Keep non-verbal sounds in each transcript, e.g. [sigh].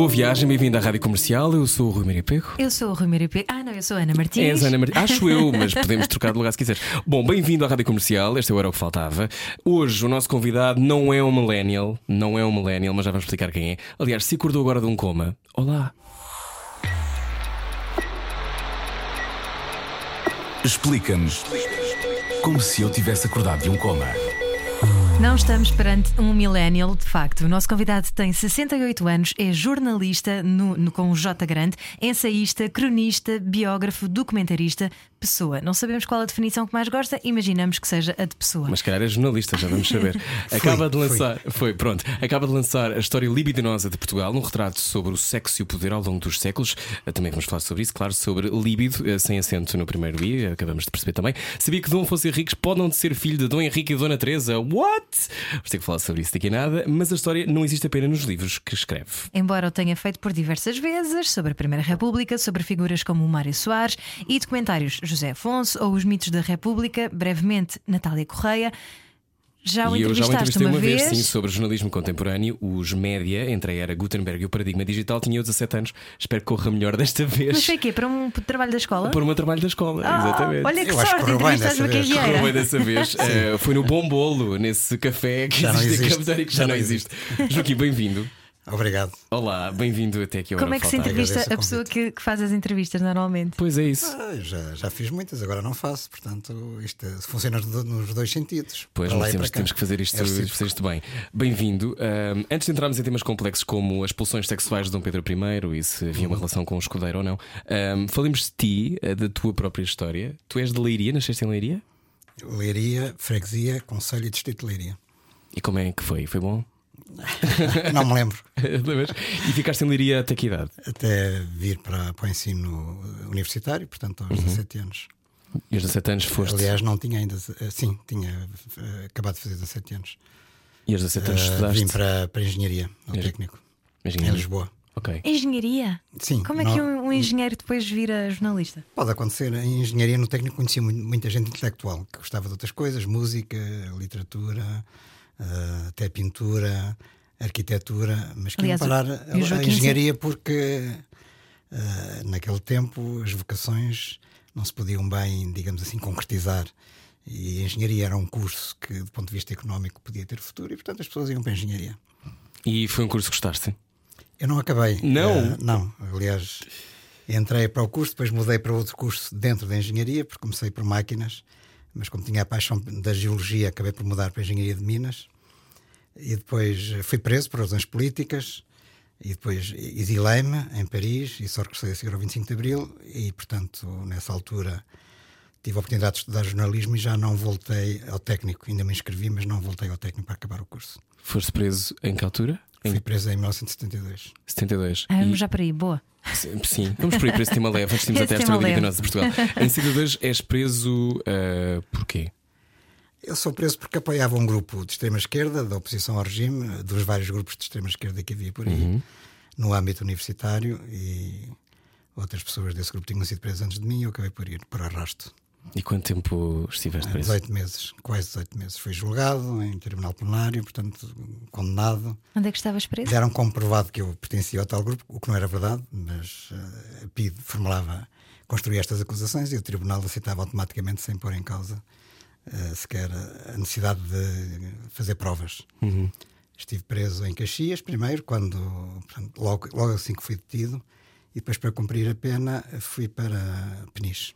Boa viagem, bem-vindo à Rádio Comercial. Eu sou o Rui Maria Pego. Eu sou o Rui Maria Pe- Ah, não, eu sou a Ana Martins. És Ana Martins. Acho eu, [laughs] mas podemos trocar de lugar se quiseres. Bom, bem-vindo à Rádio Comercial. Este era o que faltava. Hoje o nosso convidado não é um millennial, não é um millennial, mas já vamos explicar quem é. Aliás, se acordou agora de um coma. Olá. Explica-nos como se eu tivesse acordado de um coma. Não estamos perante um millennial, de facto. O nosso convidado tem 68 anos, é jornalista no, no- com o J grande, ensaísta, cronista, biógrafo, documentarista, pessoa. Não sabemos qual a definição que mais gosta, imaginamos que seja a de pessoa. Mas calhar é jornalista, já vamos saber. [laughs] Acaba de lançar, foi, pronto, acaba de lançar a história libidinosa de Portugal, um retrato sobre o sexo e o poder ao longo dos séculos. Eh, Também vamos falar sobre isso, claro, sobre libido, eh, sem acento no primeiro i, acabamos de perceber também. Sabia que Dom Afonso Henriques pode não ser filho de Dom Henrique e Dona Teresa? What? Vamos ter que falar sobre isso daqui a nada, mas a história não existe apenas nos livros que escreve. Embora o tenha feito por diversas vezes, sobre a Primeira República, sobre figuras como Mário Soares e documentários José Afonso ou Os Mitos da República, brevemente Natália Correia. Já o E eu já o entrevistei uma, uma vez, sim, sobre jornalismo contemporâneo. Os média, entre a era Gutenberg e o paradigma digital, tinha eu 17 anos. Espero que corra melhor desta vez. Mas foi o quê? Para um trabalho da escola? Para meu trabalho da escola, Ah, exatamente. Olha que Eu acho que sorte, entrevistaste uma dessa vez. carreira. Correu bem dessa vez. [laughs] Eh, foi no Bom Bolo, nesse café que Já não existe em Verde, que já, Já não não existe. Joaquim, bem-vindo. Obrigado. Olá, bem-vindo até aqui ao Como é que se entrevista a pessoa que, que faz as entrevistas normalmente? Pois é isso. Ah, já, já fiz muitas, agora não faço, portanto, isto funciona nos do- nos dois sentidos. Pois, nós temos, temos que fazer isto, É fazer isto bem. Bem-vindo. Ahm, antes de entrarmos em temas complexos como as pulsões sexuais de Dom Pedro I e se havia uma Uhum. relação com o escudeiro ou não, ahm, falemos de ti, eh, da tua própria história. Tu és de Leiria, nasceste em Leiria? Leiria, freguesia, conselho e distrito de Leiria. E como é que foi? Foi bom? [laughs] Não me lembro. [laughs] E ficaste em Leiria até que idade? Até vir para, para o ensino universitário, portanto, aos 17 anos. E aos 17 anos Uhum. foste. Aliás, não tinha ainda. Sim, tinha eh, acabado de fazer 17 anos. e aos 17 anos Eh, estudaste. vim para, para engenharia, ao Engen- técnico, Engenharia. em Lisboa. Ok. Engenharia? Sim, Como é não- que um, um engenheiro depois vira jornalista? Pode acontecer. Em engenharia no técnico conhecia mu- muita gente intelectual que gostava de outras coisas, música, literatura, eh, até pintura, arquitetura, mas o- parar a, a engenharia porque eh, naquele tempo as vocações não se podiam bem, digamos assim, concretizar. E a engenharia era um curso que, do ponto de vista económico, podia ter futuro e, portanto, as pessoas iam para a engenharia. E foi um curso que gostaste? Eu não acabei. Não? Eh, não, aliás, entrei para o curso, depois mudei para outro curso dentro da engenharia, porque comecei por máquinas, mas como tinha a paixão da geologia, acabei por mudar para a engenharia de Minas. E depois eh, fui preso por razões políticas, e depois exilei-me em Paris, e só regressei a seguir ao 25 de Abril, e portanto, nessa altura. Tive a oportunidade de estudar jornalismo e já não voltei ao técnico. Ainda me inscrevi, mas não voltei ao técnico para acabar o curso. Foste preso em que altura? Em Fui preso em 1972. 72. Ah, E- vamos já para aí, boa. Sim, Sim, vamos por aí para esse tema leve, antes até tema história libidinosa de Portugal. Em 72 és preso ah, porquê? Eu sou preso porque apoiava um grupo de extrema-esquerda, da oposição ao regime, dos vários grupos de extrema-esquerda que havia por aí, no âmbito universitário, e outras pessoas desse grupo tinham sido presas antes de mim e eu acabei por ir por arrasto. E quanto tempo estiveste preso? 18 meses, quase 18 meses. Fui julgado em tribunal plenário, portanto, condenado. Onde é que estavas preso? Deram comprovado que eu pertencia ao tal grupo, o que não era verdade, mas eh, a PID formulava, construía estas acusações e o tribunal aceitava automaticamente, sem pôr em causa eh, sequer a necessidade de fazer provas. Estive preso em Caxias, primeiro, quando portanto, logo, logo assim que fui detido, e depois, para cumprir a pena, fui para Peniche,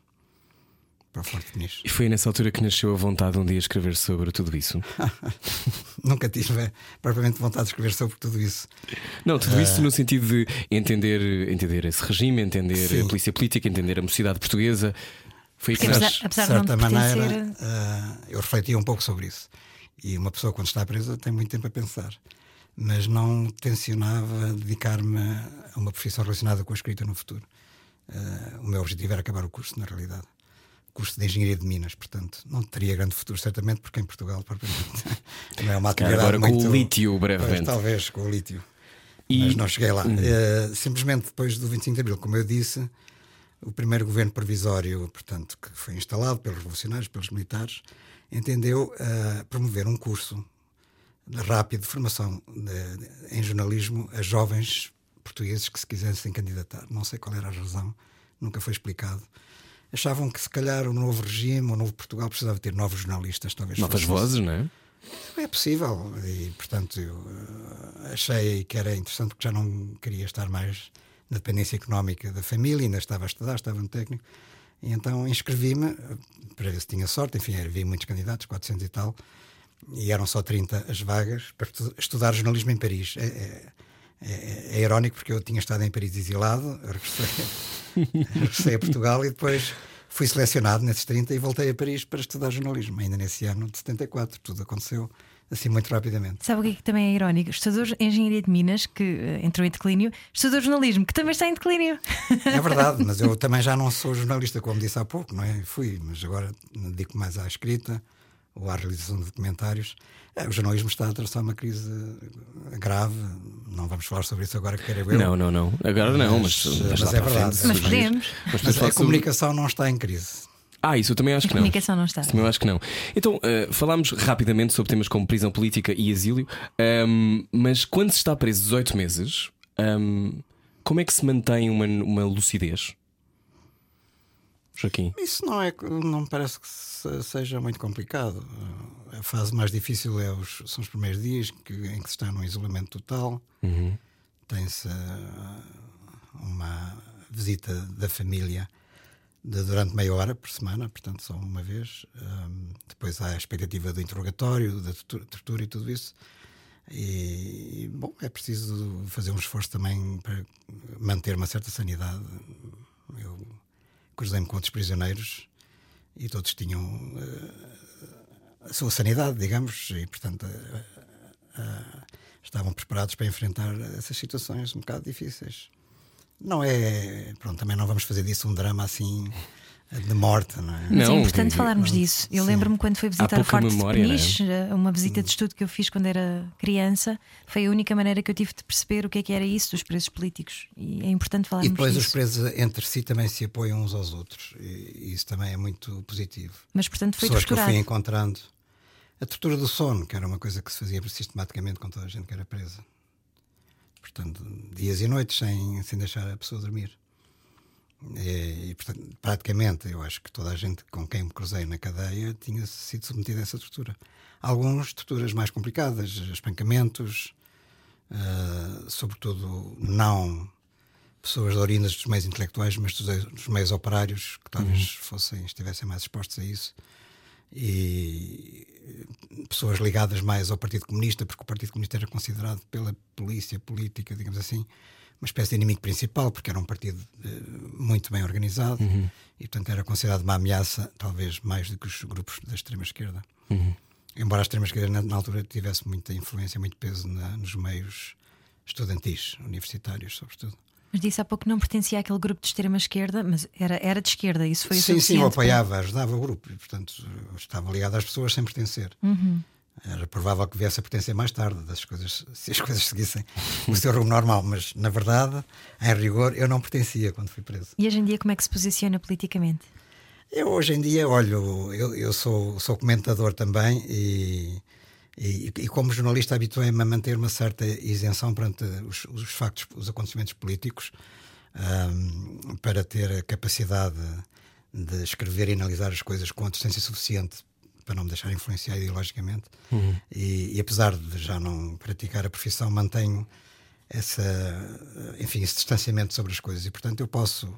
para o Forte Peniche. E foi nessa altura que nasceu a vontade de um dia escrever sobre tudo isso? [laughs] Nunca tive propriamente vontade de escrever sobre tudo isso. Não, tudo isso no sentido de entender, entender esse regime, entender Sim. a polícia política, entender a mocidade portuguesa. Foi Porque apesar- de certa maneira, pertencer- eh, eu refletia um pouco sobre isso. E uma pessoa, quando está presa, tem muito tempo a pensar. Mas não tencionava dedicar-me a uma profissão relacionada com a escrita no futuro. Eh, o meu objetivo era acabar o curso, na realidade. curso de Engenharia de Minas, portanto, não teria grande futuro, certamente, porque em Portugal, propriamente, [laughs] não é uma atividade Agora com muito... o lítio, Pois, brevemente. talvez, com o lítio. E- Mas não cheguei lá. Uhum. Eh, simplesmente depois do 25 de Abril, como eu disse, o primeiro governo provisório, portanto, que foi instalado pelos revolucionários, pelos militares, entendeu eh, promover um curso rápido de formação de- de- em jornalismo a jovens portugueses que se quisessem candidatar. Não sei qual era a razão, nunca foi explicado. Achavam que se calhar o novo regime, o novo Portugal precisava ter novos jornalistas, talvez. Novas vozes, não é? é possível e, portanto, eu eh, achei que era interessante porque já não queria estar mais na dependência económica da família, ainda estava a estudar, estava no técnico, e então inscrevi-me para ver se tinha sorte. Enfim, havia muitos candidatos, 400 e tal, e eram só 30 as vagas para estu- estudar jornalismo em Paris. É, é, é, é irónico porque eu tinha estado em Paris exilado, [laughs] regressei, regressei a Portugal e depois fui selecionado nesses 30 e voltei a Paris para estudar jornalismo, ainda nesse ano de 74. Tudo aconteceu assim muito rapidamente. Sabe o que, é que também é irónico? Estudadores de Engenharia de Minas, que eh, entrou em declínio, estudou jornalismo, que também está em declínio. É verdade, [laughs] mas eu também já não sou jornalista, como disse há pouco, não é? Fui, mas agora me dedico mais à escrita ou à realização de documentários. É, o jornalismo está a atravessar uma crise eh, grave. Não vamos falar sobre isso agora, que quero eu. Não, não, não. Agora não, mas, Mas- mas mas é verdade. Mas podemos. Mas Mas a sobre- comunicação não está em crise. Ah, isso eu também acho A que não. comunicação não está. Isso também eu acho que não. Então, eh, falámos rapidamente sobre temas como prisão política e exílio, ahm, mas quando se está preso 18 meses, ahm, como é que se mantém uma, uma lucidez? Joaquim. Isso não é, não me parece que se- seja muito complicado. A fase mais difícil é os, são os primeiros dias que, em que se está num isolamento total. Tem-se ah, uma visita da família durante meia hora por semana, portanto só uma vez. Ahm, depois há a expectativa do interrogatório, da tortura, e tudo isso. E, bom, é preciso fazer um esforço também para manter uma certa sanidade. Eu cruzei-me com outros prisioneiros e todos tinham eh, a sua sanidade, digamos, e portanto eh, eh, estavam preparados para enfrentar essas situações um bocado difíceis. Não é. Pronto, também não vamos fazer disso um drama assim eh, de morte, não é? Mas é Não, importante que- falarmos disso. Eu lembro-me quando fui visitar o Forte memória, de não é? Peniche, uma visita de estudo que eu fiz quando era criança, foi a única maneira que eu tive de perceber o que é que era isso dos presos políticos. E é importante E falarmos depois os disso. presos entre si também se apoiam uns aos outros, e isso também é muito positivo. Mas portanto foi pessoas que eu torturado. fui encontrando. A tortura do sono, que era uma coisa que se fazia sistematicamente com toda a gente que era presa. Portanto, dias e noites sem, sem deixar a pessoa dormir. E, e, portanto, praticamente, eu acho que toda a gente com quem me cruzei na cadeia tinha sido submetida a essa tortura. Alguns torturas mais complicadas, espancamentos, ah, sobretudo não pessoas de oriundas dos meios intelectuais, mas dos, dos meios operários que talvez fossem, estivessem mais expostos a isso. E pessoas ligadas mais ao Partido Comunista, porque o Partido Comunista era considerado pela polícia política, digamos assim, uma espécie de inimigo principal, porque era um partido eh, muito bem organizado e, portanto, era considerado uma ameaça, talvez mais do que os grupos da extrema-esquerda. Embora a extrema-esquerda, na, na altura, tivesse muita influência, muito peso na- nos meios estudantis, universitários, sobretudo. Mas disse há pouco que não pertencia àquele grupo de extrema esquerda, mas era, era de esquerda, isso foi o sim, sim, eu suficiente para- apoiava, ajudava o grupo, e, portanto, estava ligado às pessoas sem pertencer. Uhum. Era provável que viesse a pertencer mais tarde, das coisas, se as coisas seguissem o seu rumo normal, mas na verdade, em rigor, eu não pertencia quando fui preso. E hoje em dia como é que se posiciona politicamente? Eu hoje em dia, olho, eu, eu sou, sou comentador também e, e, e como jornalista habituei-me a manter uma certa isenção perante os, os factos, os acontecimentos políticos, ahm, para ter a capacidade de escrever e analisar as coisas com a distância suficiente para não me deixar influenciar ideologicamente. E, e apesar de já não praticar a profissão, mantenho essa, enfim, esse distanciamento sobre as coisas. E portanto eu posso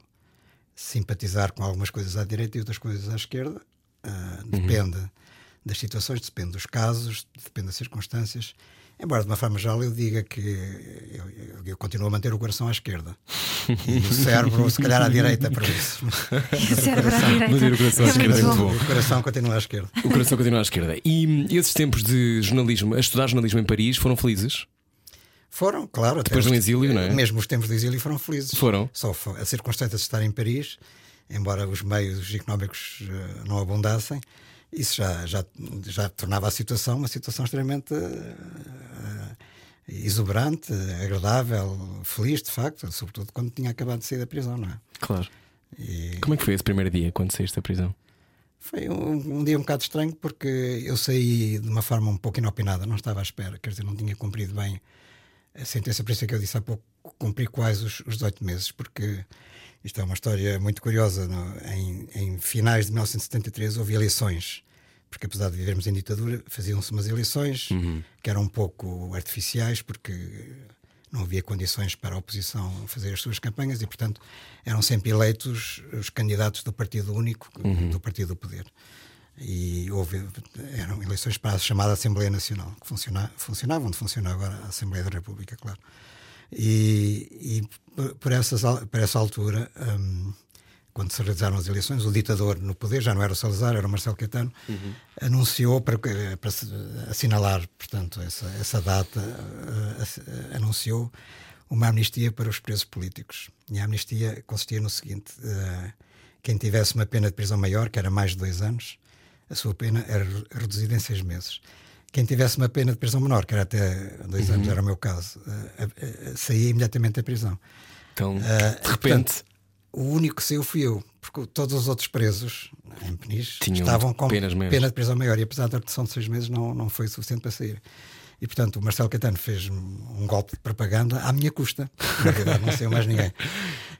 simpatizar com algumas coisas à direita e outras coisas à esquerda. Ah, depende das situações, depende dos casos, depende das circunstâncias. Embora de uma forma geral eu diga que eu, eu- eu continuo a manter o coração à esquerda e [laughs] o cérebro, se calhar, à direita, por isso. [laughs] Cérebro à direita. O coração à É esquerda é muito bom. O coração continua à esquerda. O coração continua à esquerda. E esses tempos de jornalismo, a estudar jornalismo em Paris, foram felizes? Foram, claro. até Depois do exílio, não é? Mesmo os tempos do exílio foram felizes. Foram. Só a circunstância de estar em Paris embora os meios económicos uh, não abundassem, isso já, já, já tornava a situação uma situação extremamente uh, exuberante, agradável, feliz, de facto, sobretudo quando tinha acabado de sair da prisão, não é? Claro. E... Como é que foi esse primeiro dia quando saíste da prisão? Foi um, um, dia um bocado estranho porque eu saí de uma forma um pouco inopinada, não estava à espera, quer dizer, não tinha cumprido bem a sentença, por isso é que eu disse há pouco, cumpri quase os, os 18 meses, porque isto é uma história muito curiosa. No, em, em, finais de 1973 houve eleições, porque apesar de vivermos em ditadura, faziam-se umas eleições uhum. que eram um pouco artificiais, porque não havia condições para a oposição fazer as suas campanhas e, portanto, eram sempre eleitos os candidatos do Partido Único, uhum. do Partido do Poder. E houve, eram eleições para a chamada Assembleia Nacional, que funciona, funcionava onde funciona agora a Assembleia da República, claro. E, e por, essas, por essa altura, um, quando se realizaram as eleições, o ditador no poder, já não era o Salazar, era o Marcelo Caetano, uhum. anunciou para, para assinalar, portanto, essa, essa data, uh, anunciou uma amnistia para os presos políticos. E a amnistia consistia no seguinte: uh, quem tivesse uma pena de prisão maior, que era mais de dois anos, a sua pena era reduzida em seis meses. Quem tivesse uma pena de prisão menor, que era até dois uhum. anos, era o meu caso, saía imediatamente da prisão. Então, de repente. Portanto, o único que saiu fui eu, porque todos os outros presos em Peniche Tinham estavam com pena de prisão maior e apesar da redução de seis meses não, não foi suficiente para sair. E portanto o Marcelo Catano fez um golpe de propaganda à minha custa. Na verdade, não saiu mais ninguém.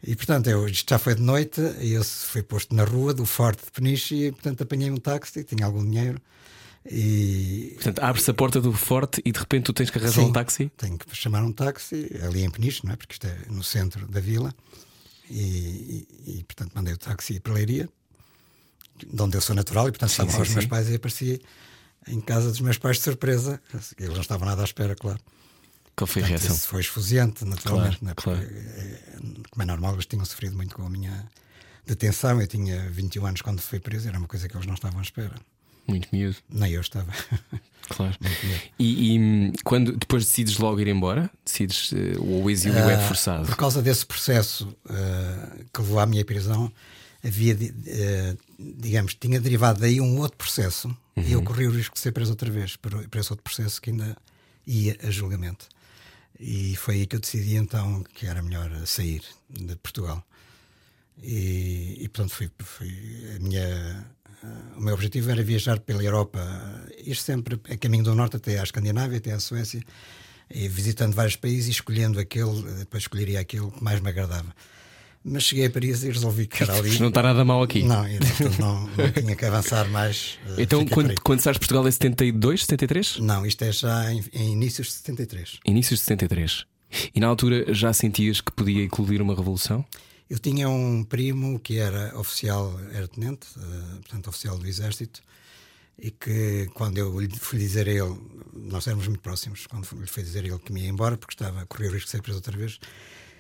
E portanto, eu, isto já foi de noite e eu fui posto na rua do Forte de Peniche e portanto apanhei um táxi, tinha algum dinheiro. E... Portanto, abre-se a porta do forte e de repente tu tens que arranjar Sim, um táxi? Tenho que chamar um táxi ali em Peniche, não é? Porque isto é no centro da vila. E, e, e portanto mandei o táxi para Leiria, de onde eu sou natural, e portanto sim, estava sim, os meus pais e apareci em casa dos meus pais de surpresa. Eles não estavam nada à espera, claro. Qual foi a reação? Isso foi esfuziante, naturalmente, claro, claro. É, como é normal, eles tinham sofrido muito com a minha detenção. Eu tinha 21 anos quando fui preso, era uma coisa que eles não estavam à espera. Muito miúdo. Nem eu estava. [laughs] Claro. E, e, quando depois decides logo ir embora, decides uh, o exílio uh, é ah, forçado? Por causa desse processo uh, que levou à minha prisão, havia, digamos, tinha derivado daí um outro processo uhum. e eu corri o risco de ser preso outra vez por, por esse outro processo que ainda ia a julgamento. E foi aí que eu decidi então que era melhor sair de Portugal. E, e portanto, foi, foi a minha o meu objetivo era viajar pela Europa, ir sempre a caminho do norte até à Escandinávia, até à Suécia, e visitando vários países e escolhendo aquele, depois escolheria aquele que mais me agradava. Mas cheguei a Paris e resolvi que era ali. Não está nada mal aqui. Não, não, não tinha que avançar mais. Eh, [laughs] então, quando, quando estás de Portugal é 72, 73? Não, isto é já em, em inícios de 73. Inícios de 73. E na altura já sentias que podia eclodir uma revolução? Eu tinha um primo que era oficial, era tenente, uh, portanto, oficial do Exército, e que quando eu lhe fui dizer a ele, nós éramos muito próximos, quando lhe fui dizer a ele que me ia embora, porque estava a correr o risco de ser preso outra vez,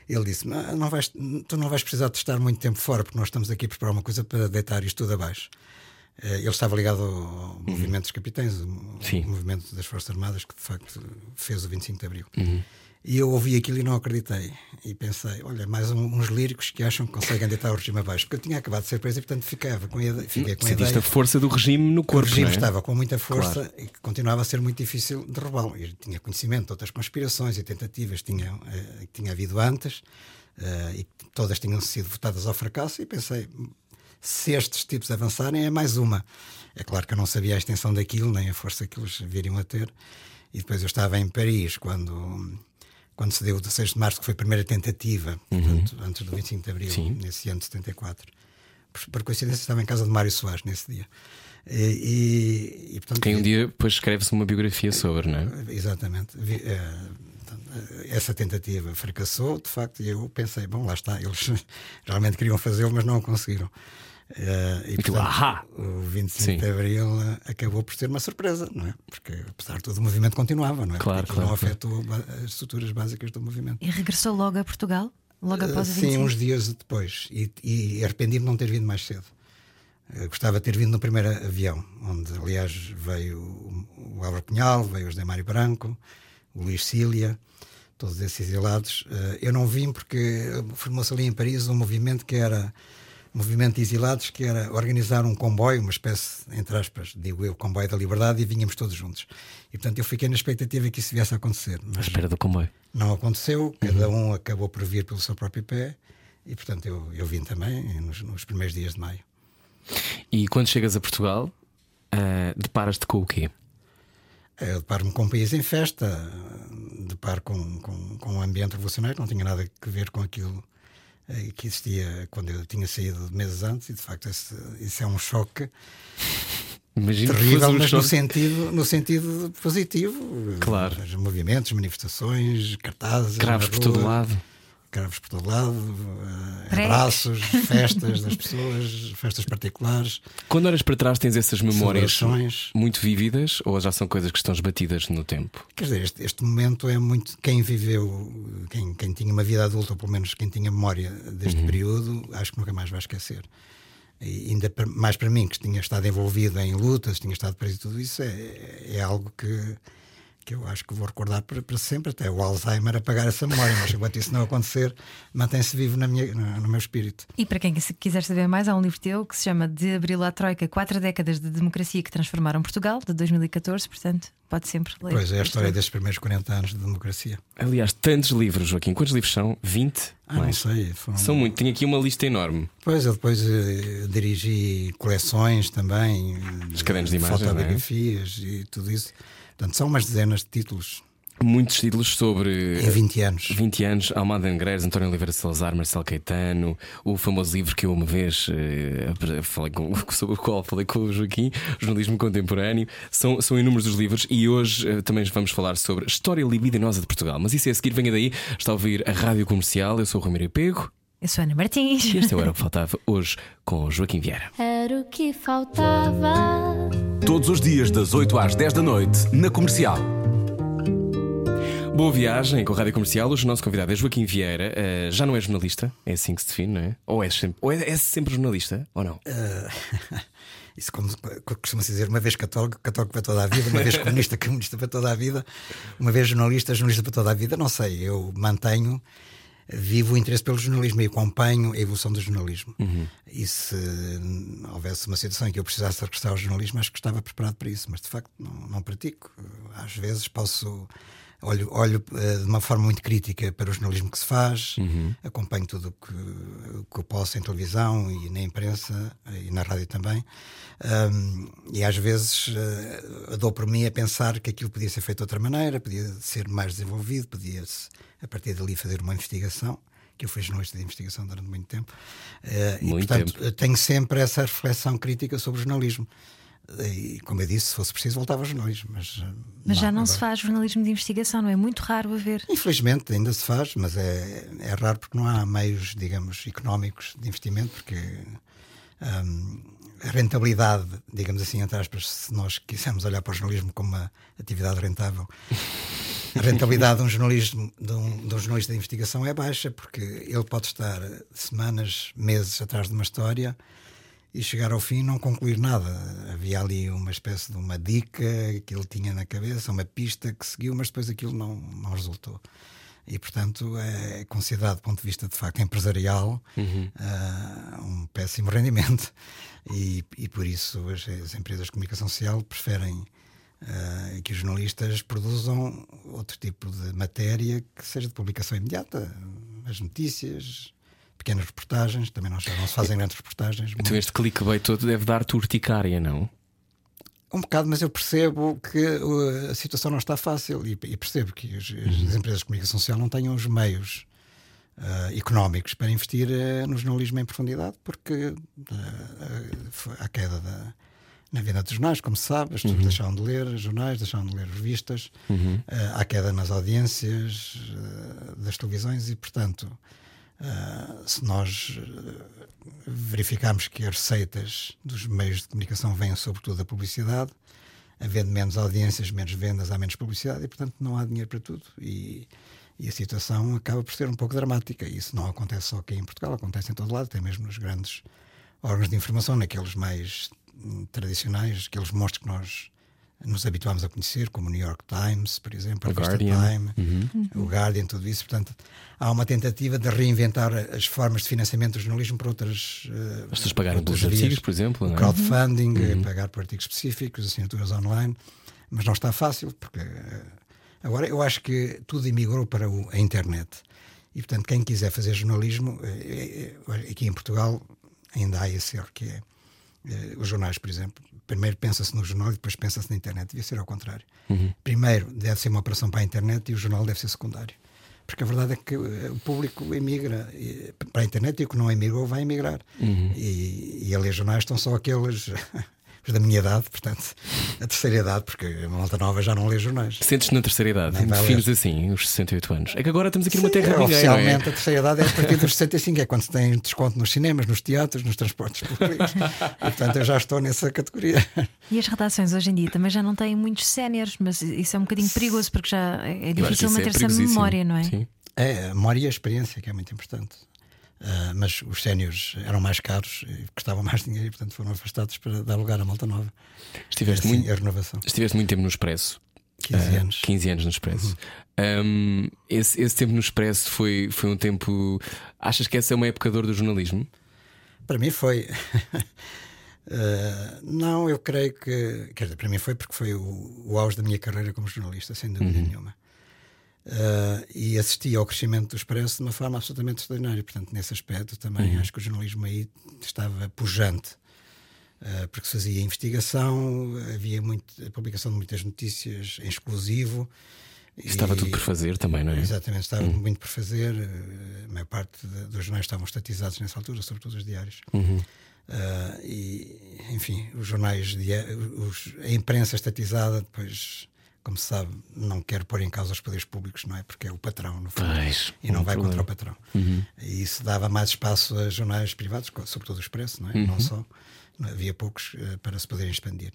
ele disse: não vais, Tu não vais precisar de estar muito tempo fora, porque nós estamos aqui a preparar uma coisa para deitar isto tudo abaixo. Uh, ele estava ligado ao uhum. movimento dos capitães, o, o, movimento das Forças Armadas, que de facto fez o 25 de Abril. Uhum. E eu ouvi aquilo e não acreditei. E pensei, olha, mais um, uns líricos que acham que conseguem deitar o regime abaixo. Porque eu tinha acabado de ser preso e, portanto, ficava com a, fiquei com a ideia. a força do regime no corpo. O regime é? estava com muita força claro. e continuava a ser muito difícil derrubá-lo. Eu tinha conhecimento de outras conspirações e tentativas tinha, uh, tinha havido antes uh, e todas tinham sido votadas ao fracasso. E pensei, se estes tipos avançarem, é mais uma. É claro que eu não sabia a extensão daquilo, nem a força que eles viriam a ter. E depois eu estava em Paris quando quando se deu o 16 de março, que foi a primeira tentativa, uhum. portanto, antes do 25 de abril, Sim. nesse ano de 74. Por, por coincidência, estava em casa de Mário Soares nesse dia. E, e, e portanto, Quem um dia depois escreve-se uma biografia sobre, não é? Exatamente. Vi, uh, essa tentativa fracassou, de facto, e eu pensei, bom, lá está, eles [laughs] realmente queriam fazê-lo, mas não o conseguiram. Uh, e, portanto, Ahá. o 25 Sim. de Abril uh, acabou por ser uma surpresa, não é? Porque apesar de tudo o movimento continuava, não é? Claro, claro, não claro. afetou as estruturas básicas do movimento. E regressou logo a Portugal? Logo eh, após uh, Sim, uns dias depois. E, e arrependi-me de não ter vindo mais cedo. gostava de ter vindo no primeiro avião, onde aliás veio o, o Álvaro Cunhal, veio o José Mário Branco, o Luís Cília, todos esses exilados. eu não vim porque formou-se ali em Paris um movimento que era movimento de exilados que era organizar um comboio, uma espécie, entre aspas, digo eu, comboio da liberdade, e vinhamos todos juntos. E portanto eu fiquei na expectativa que isso viesse a acontecer. À espera do comboio. Não aconteceu, cada um acabou por vir pelo seu próprio pé, e portanto eu, eu vim também nos, nos primeiros dias de maio. E quando chegas a Portugal, uh, deparas-te com o quê? Eu deparo-me com um país em festa, deparo com, com, com um ambiente revolucionário, não tinha nada a ver com aquilo eh, que existia quando eu tinha saído meses antes, e de facto esse, isso é um choque. Imagino terrível, um mas choque. no sentido, no sentido positivo. Claro. Os movimentos, manifestações, cartazes. Cravos por todo lado cravos por todo lado, uh, abraços, [laughs] festas das pessoas, festas particulares. Quando olhas para trás, tens essas memórias muito vívidas ou já são coisas que estão esbatidas no tempo? Quer dizer, este, este momento é muito. Quem viveu, quem, quem, tinha uma vida adulta, ou pelo menos quem tinha memória deste uhum. período, acho que nunca mais vai esquecer. E ainda mais para mim, que tinha estado envolvido em lutas, tinha estado preso e tudo isso, é, é algo que que eu acho que vou recordar para, para, sempre, até o Alzheimer apagar essa memória, mas enquanto isso não acontecer, mantém-se vivo na minha, no, no, meu espírito. E para quem quiser saber mais, há um livro teu que se chama De Abril à Troika: Quatro décadas de democracia que transformaram Portugal, de 2014, portanto, pode sempre ler. Pois é, a história destes primeiros 40 anos de democracia. Aliás, tantos livros, Joaquim. Quantos livros são? 20? Ah, não sei. Foram... São muito. Tenho aqui uma lista enorme. Pois, eu depois uh, dirigi coleções também. Os cadernos de imagens. É? Fotografias é? e tudo isso. Portanto, são umas dezenas de títulos muitos títulos sobre. Em 20 anos. 20 anos, Almada Angreres, António Oliveira Salazar, Marcelo Caetano, o famoso livro que eu uma vez uh, falei com, [laughs] sobre o qual falei com o Joaquim, Jornalismo Contemporâneo. São, são inúmeros os livros e hoje uh, também vamos falar sobre História Libidinosa de Portugal. Mas isso é a seguir, venha daí, está a ouvir a Rádio Comercial. Eu sou o Romero Pego. Eu sou Ana Martins. E este é Era o que [laughs] Faltava hoje com Joaquim Vieira. Era o que faltava. Todos os dias, das 8 às 10 da noite, na comercial. Boa viagem com a Rádio Comercial. Hoje o nosso convidado é Joaquim Vieira. Uh, já não é jornalista? É assim que se define, não é? Ou é sempre, ou é, é sempre jornalista? Ou não? Uh, [laughs] isso, como costuma-se dizer, uma vez católico, católico para toda a vida, uma vez [laughs] comunista, comunista para toda a vida, uma vez jornalista, jornalista para toda a vida. Não sei, eu mantenho vivo o interesse pelo jornalismo e acompanho a evolução do jornalismo. Uhum. E se houvesse uma situação em que eu precisasse regressar ao jornalismo, acho que estava preparado para isso, mas de facto não, não pratico. Às vezes posso olho, olho uh, de uma forma muito crítica para o jornalismo que se faz, uhum. acompanho tudo o que, que eu posso em televisão e na imprensa e na rádio também. Um, e às vezes uh, dou por mim a pensar que aquilo podia ser feito de outra maneira, podia ser mais desenvolvido, podia-se a partir dali fazer uma investigação que eu fui jornalista de investigação durante muito tempo. Uh, muito e, portanto, tempo. tenho sempre essa reflexão crítica sobre o jornalismo. E, como eu disse, se fosse preciso, voltava ao jornalismo. Mas, eh, mas não, já não agora... se faz jornalismo de investigação, não é? Muito raro a ver. Infelizmente, ainda se faz, mas é, é raro porque não há meios, digamos, económicos de investimento, porque hum, a rentabilidade, digamos assim, entre aspas, se nós quisermos olhar para o jornalismo como uma atividade rentável, a rentabilidade de um, jornalismo, de, um, de um jornalista de investigação é baixa, porque ele pode estar semanas, meses atrás de uma história e chegar ao fim e não concluir nada. Havia ali uma espécie de uma dica que ele tinha na cabeça, uma pista que seguiu, mas depois aquilo não, não resultou. E, portanto, é considerado, do ponto de vista de facto empresarial, uhum. uh, um péssimo rendimento. E, e por isso as, as, empresas de comunicação social preferem uh, que os jornalistas produzam outro tipo de matéria que seja de publicação imediata, as notícias, pequenas reportagens, também não, não se fazem grandes reportagens. Então muito. este clickbait todo deve dar-te urticária, não? Um bocado, mas eu percebo que uh, a situação não está fácil e, e percebo que as, uhum. as, empresas de comunicação social não tenham os meios uh, económicos para investir uh, no jornalismo em profundidade, porque uh, a queda da, na venda dos jornais, como se sabe, as pessoas uhum. deixaram de ler jornais, deixaram de ler revistas, uhum. há queda nas audiências das televisões e, portanto, Uh, se nós uh, verificarmos que as receitas dos meios de comunicação vêm sobretudo da publicidade, havendo menos audiências, menos vendas, há menos publicidade e, portanto, não há dinheiro para tudo. E, e, a situação acaba por ser um pouco dramática. Isso não acontece só aqui em Portugal, acontece em todo lado, até mesmo nos grandes órgãos de informação, naqueles mais hum, tradicionais, aqueles monstros que nós nos habituámos a conhecer, como o New York Times, por exemplo, o a Guardian. Time, uhum. o Guardian, tudo isso. Portanto, há uma tentativa de reinventar as formas de financiamento do jornalismo por outras. Uh, As pessoas pagarem pelos artigos, por exemplo. O é? crowdfunding, uhum. pagar por artigos específicos, assinaturas online, mas não está fácil, porque. Uh, agora, eu acho que tudo emigrou para o, a internet. E, portanto, quem quiser fazer jornalismo, aqui em Portugal, ainda há esse erro que é. Os jornais, por exemplo, primeiro pensa-se no jornal e depois pensa-se na internet. Devia ser ao contrário. Uhum. Primeiro deve ser uma operação para a internet e o jornal deve ser secundário. Porque a verdade é que o público emigra para a internet e o que não emigrou vai emigrar. Uhum. E, e a ler jornais estão só aqueles da minha idade, portanto, a terceira idade, porque a malta nova já não lê jornais. Sentes-te na terceira idade, defines assim, os 68 anos. É que agora estamos aqui numa terra ninguém, Oficialmente é? a terceira idade é a partir dos 65, é quando se tem desconto nos cinemas, nos teatros, nos transportes públicos. [laughs] portanto, eu já estou nessa categoria. E as redações hoje em dia também já não têm muitos séniores, mas isso é um bocadinho perigoso porque já é difícil manter-se é a memória, não é? Sim. É, a memória e a experiência, que é muito importante. Uh, mas os séniores eram mais caros e custavam mais dinheiro e, portanto, foram afastados para dar lugar à malta nova. Estiveste, assim, muito, a renovação. estiveste muito tempo no Expresso. 15 uh, anos. 15 anos no Expresso. Uhum. Um, esse, esse tempo no Expresso foi, foi um tempo. Achas que essa é uma época do jornalismo? Para mim foi. Uh, [laughs] não, eu creio que. Quer dizer, para mim foi porque foi o, o auge da minha carreira como jornalista, sem dúvida uhum. nenhuma. Uh, e assisti ao crescimento do Expresso de uma forma absolutamente extraordinária. Portanto, nesse aspecto também uhum. acho que o jornalismo aí estava pujante, uh, porque se fazia investigação, havia muito, a publicação de muitas notícias em exclusivo. Estava e, tudo por fazer também, não é? Exatamente, estava uhum. muito por fazer. A maior parte de, dos jornais estavam estatizados nessa altura, sobretudo os diários. Uhum. Uh, e, enfim, os jornais, os, a imprensa estatizada, depois como se sabe, não quer pôr em causa os poderes públicos, não é? Porque é o patrão, no fundo, e não vai problema. contra o patrão. Uhum. E isso dava mais espaço a jornais privados, sobretudo o Expresso, não é? Uhum. Não só. Havia poucos uh, para se poderem expandir.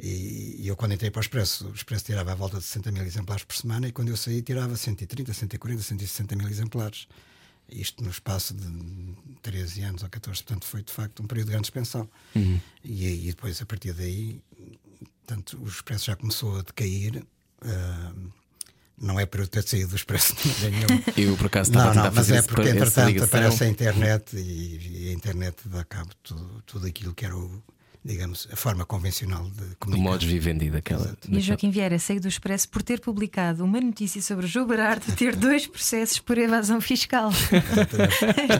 E, e, eu, quando entrei para o Expresso, o Expresso tirava à volta de 60 mil exemplares por semana, e quando eu saí, tirava 130, 140, 160 mil exemplares. Isto no espaço de 13 anos ou 14, portanto, foi de facto um período de grande expansão. Uhum. E, e depois, a partir daí, Portanto, o Expresso já começou a decair. Uh, não é para eu ter saído do Expresso nenhum. [laughs] Eu, por acaso, estava não, a não, mas é porque, entretanto, aparece a internet e, e, a internet dá cabo de tudo, tudo aquilo que era o, digamos, a forma convencional de comunicar. O modo vivendi daquela. E Joaquim Vieira saiu do Expresso por ter publicado uma notícia sobre o João Berardo ter dois processos por evasão fiscal. [laughs]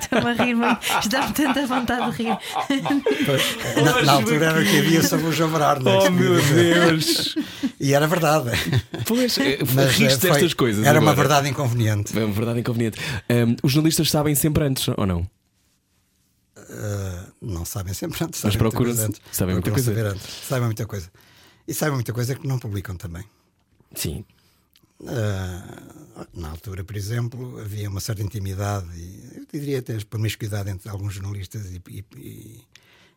Estou-me a rir muito, dá-me tanta vontade de rir. Pois, na, na, altura era o que havia sobre o João Berardo. Oh, meu Deus! [laughs] E era verdade. Pois, mas foi, estas coisas. Era agora. uma verdade inconveniente. É uma verdade inconveniente. Um, os jornalistas sabem sempre antes, ou não? Uh, não sabem sempre antes. Mas procuram sabem muita coisa. Saber antes. Sabem muita coisa. E sabem muita coisa que não publicam também. Sim. Uh, na altura, por exemplo, havia uma certa intimidade e eu diria até promiscuidade entre alguns jornalistas e, e, e,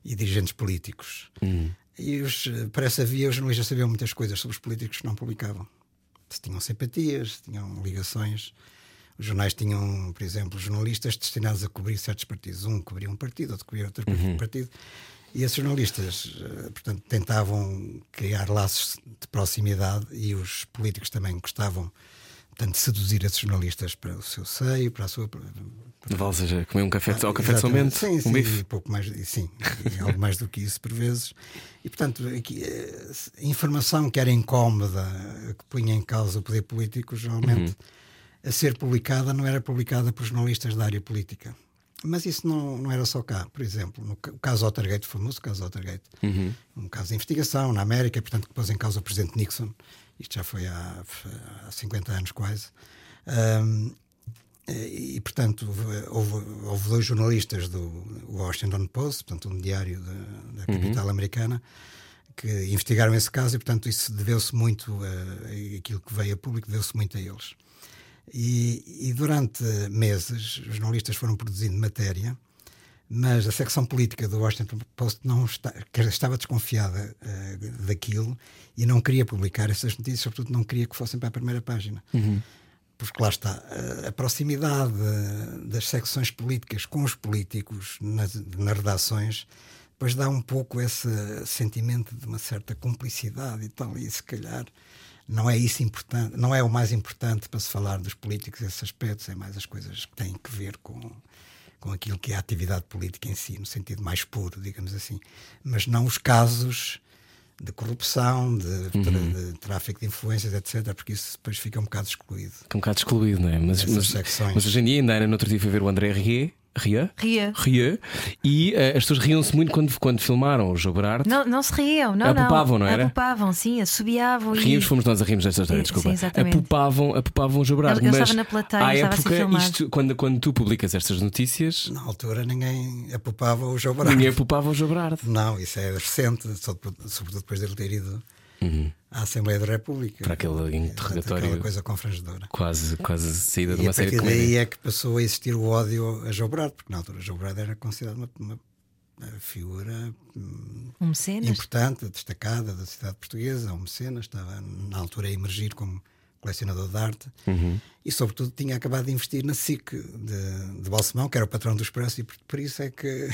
e dirigentes políticos. Hum. E os, para essa via, os jornalistas sabiam muitas coisas sobre os políticos que não publicavam. Se tinham simpatias, se tinham ligações. Os jornais tinham, por exemplo, jornalistas destinados a cobrir certos partidos. Um cobria um partido, outro cobria outro uhum. partido. E esses jornalistas, portanto, tentavam criar laços de proximidade e os políticos também gostavam, portanto, de seduzir esses jornalistas para o seu seio, para a sua. Para, para... Ou seja, comer um café, ao café de somente, sim, um sim, bife. pouco mais, sim, algo mais do que isso por vezes. E portanto, aqui, a informação que era incómoda, que punha em causa o poder político, geralmente. Uhum a ser publicada não era publicada por jornalistas da área política. Mas isso não, não era só cá. Por exemplo, no caso Watergate, o famoso caso Watergate, uhum. um caso de investigação na América, portanto, que pôs em causa o presidente Nixon. Isto já foi há, há 50 anos quase. Um, e, portanto, houve, houve, dois jornalistas do Washington Post, portanto, um diário da, da capital uhum. americana, que investigaram esse caso e, portanto, isso deveu-se muito, a, aquilo que veio a público, deveu-se muito a eles. E, e, durante meses os jornalistas foram produzindo matéria, mas a secção política do Washington Post não está, estava desconfiada uh, daquilo e não queria publicar essas notícias, sobretudo não queria que fossem para a primeira página. Uhum. Porque lá está, a, a proximidade das secções políticas com os políticos nas, nas redações depois dá um pouco esse sentimento de uma certa cumplicidade e tal, e se calhar não é isso importante, não é o mais importante para se falar dos políticos esses aspectos, é mais as coisas que têm que ver com com aquilo que é a atividade política em si, no sentido mais puro, digamos assim, mas não os casos de corrupção, de, uhum. de, tráfico de influências, etc., porque isso depois fica um bocado excluído. Fica um bocado excluído, não é? Mas, mas, mas, hoje em dia, ainda era no outro dia foi ver o André Rieu Ria? Ria. Ria. E uh, as pessoas riam-se muito quando, quando filmaram o João Berardo. Não, não se riam, não. Apupavam, não, não era? Apupavam, sim, assobiavam. Ríamos, e... fomos nós a rirmos desta história, desculpa. Sim, exatamente. apupavam, apupavam o João Berardo. Ele, ele mas estava na plateia, à época, isto, quando, quando tu publicas estas notícias. Na altura ninguém apupava o João Berardo. Ninguém apupava o João Berardo. Não, isso é recente, sobretudo depois dele ter ido. Uhum à Assembleia da República. Para aquele interrogatório. Aquela coisa confrangedora. Quase, quase saída de uma série de comédia. daí é que passou a existir o ódio a João Brado, porque na altura João Brado era considerado uma, uma, figura um importante, destacada da sociedade portuguesa, um mecenas, estava na altura a emergir como colecionador de arte, uhum. e sobretudo tinha acabado de investir na SIC de, de Balsemão, que era o patrão do Expresso, e por, por isso é [laughs] que,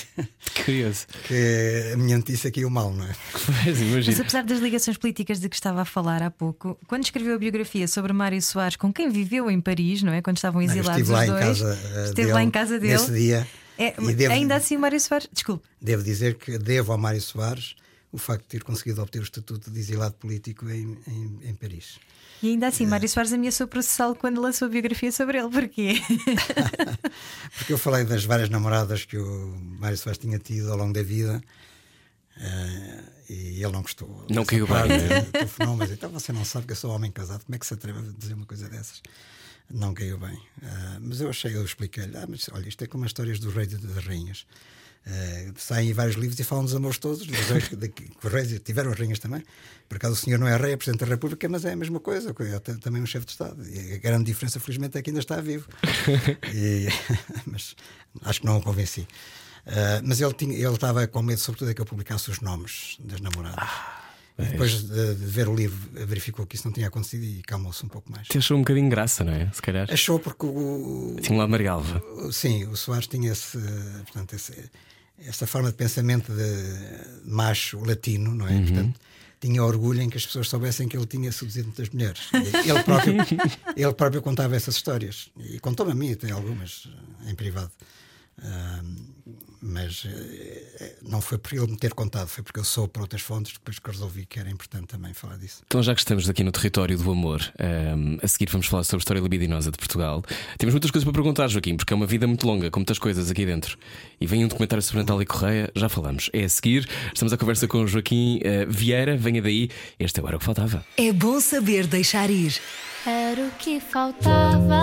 Curioso. que a minha notícia caiu mal, não é? Pois, Mas apesar das ligações políticas de que estava a falar há pouco, quando escreveu a biografia sobre Mário Soares, com quem viveu em Paris, não é? Quando estavam exilados não, os dois, casa, uh, esteve dele, lá em casa dele. Nesse dia. É, devo, ainda assim, Mário Soares, desculpe. Devo dizer que devo ao Mário Soares o facto de ter conseguido obter o estatuto de exilado político em, em, em Paris. E ainda assim, Mário Soares ameaçou processá-lo quando lançou a biografia sobre ele. Porquê? [laughs] Porque eu falei das várias namoradas que o Mário Soares tinha tido ao longo da vida uh, e ele não gostou. Não caiu bem. Telefonou, mas então você não sabe que eu sou homem casado, como é que se atreve a dizer uma coisa dessas? Não caiu bem. Uh, mas eu achei, eu expliquei-lhe: ah, mas olha, isto é como as histórias dos reis e das rainhas. Uh, saem vários livros e falam dos amores todos, dos reis, de, os reis tiveram as rainhas também. Por acaso o senhor não é rei, é Presidente da República, mas é a mesma coisa, é também um chefe de Estado. E a grande diferença, felizmente, é que ainda está vivo. [laughs] e, [laughs] mas acho que não o convenci. Uh, mas ele, tinha, ele estava com medo, sobretudo, é que eu publicasse os nomes das namoradas. Ah, e depois de, de, ver o livro, verificou que isso não tinha acontecido e calmou-se um pouco mais. Te achou um bocadinho graça, não é? Se calhar. Achou porque o. Tinha lá Marialva. Sim, o Soares tinha esse. Portanto, esse, essa forma de pensamento de macho latino, não é? Uhum. Portanto, tinha orgulho em que as pessoas soubessem que ele tinha seduzido muitas mulheres. Ele próprio, [laughs] ele próprio contava essas histórias. E contou-me a mim, tem algumas em privado. Uh, mas uh, não foi por ele me ter contado, foi porque eu sou por outras fontes depois que resolvi que era importante também falar disso. Então, já que estamos aqui no território do amor, um, a seguir vamos falar sobre a história libidinosa de Portugal. Temos muitas coisas para perguntar, Joaquim, porque é uma vida muito longa, com muitas coisas aqui dentro. E vem um documentário sobre Natália Correia, já falamos. É a seguir, estamos a conversa com o Joaquim uh, Vieira, venha daí, este é o Era o que Faltava. É bom saber deixar ir. Era o que faltava.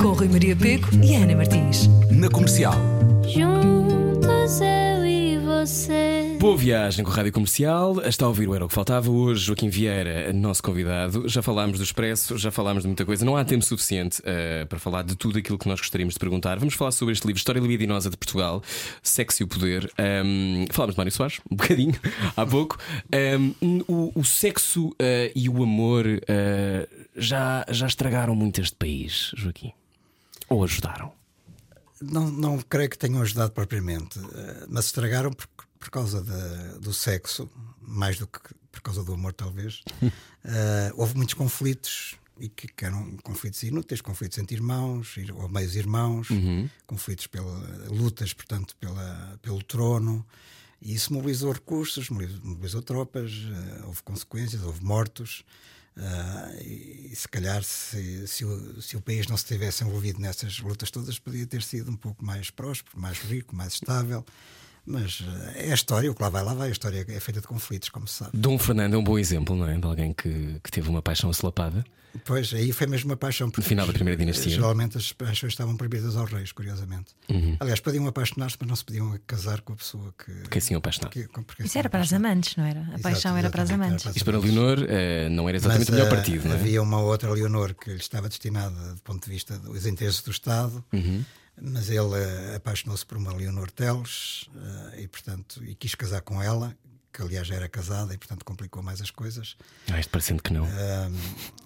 Com Rui Maria Peco e Ana Martins. Na comercial. Juntos eu e você. Boa viagem com a Rádio Comercial. Está a ouvir o Era o que Faltava. Hoje, Joaquim Vieira, nosso convidado. Já falámos do Expresso, já falámos de muita coisa. Não há tempo suficiente uh, para falar de tudo aquilo que nós gostaríamos de perguntar. Vamos falar sobre este livro, História Libidinosa de Portugal, Sexo e o Poder. Um, falámos de Mário Soares, um [laughs] bocadinho, há pouco. Um, o, o, sexo uh, e o amor uh, já, já estragaram muito este país, Joaquim. Ou ajudaram? Não, não creio que tenham ajudado propriamente, eh, mas estragaram por, por causa de, do sexo, mais do que por causa do amor, talvez. uh, [laughs] houve muitos conflitos e que, que, eram conflitos inúteis, conflitos entre irmãos ou meios irmãos, uhum. conflitos pela lutas, portanto, pela, pelo trono. E isso mobilizou recursos, mobilizou tropas, uh, houve consequências, houve mortos. Uh, e, se calhar, se, se, o, se o país não se tivesse envolvido nessas lutas todas, podia ter sido um pouco mais próspero, mais rico, mais estável. Mas eh, é a história, o que lá vai, lá vai. A história é feita de conflitos, como se sabe. Dom Fernando é um bom exemplo, não é? De alguém que, que teve uma paixão assolapada. Pois, aí foi mesmo uma paixão. No final da primeira dinastia. Geralmente as paixões estavam proibidas aos reis, curiosamente. Uhum. Aliás, podiam apaixonar-se, mas não se podiam casar com a pessoa que. Porque assim apaixonar. Que, Isso era para as amantes, não era? A paixão era para as amantes. Isto para Leonor uh, não era exatamente mas, o melhor eh, partido, não é? Havia uma outra Leonor que lhe estava destinada, do ponto de vista dos interesses do Estado. Uhum mas ele uh, apaixonou-se por uma Leonor Teles uh, e, portanto, e quis casar com ela, que aliás já era casada e portanto complicou mais as coisas. Ah, isto parecendo que não. Ah,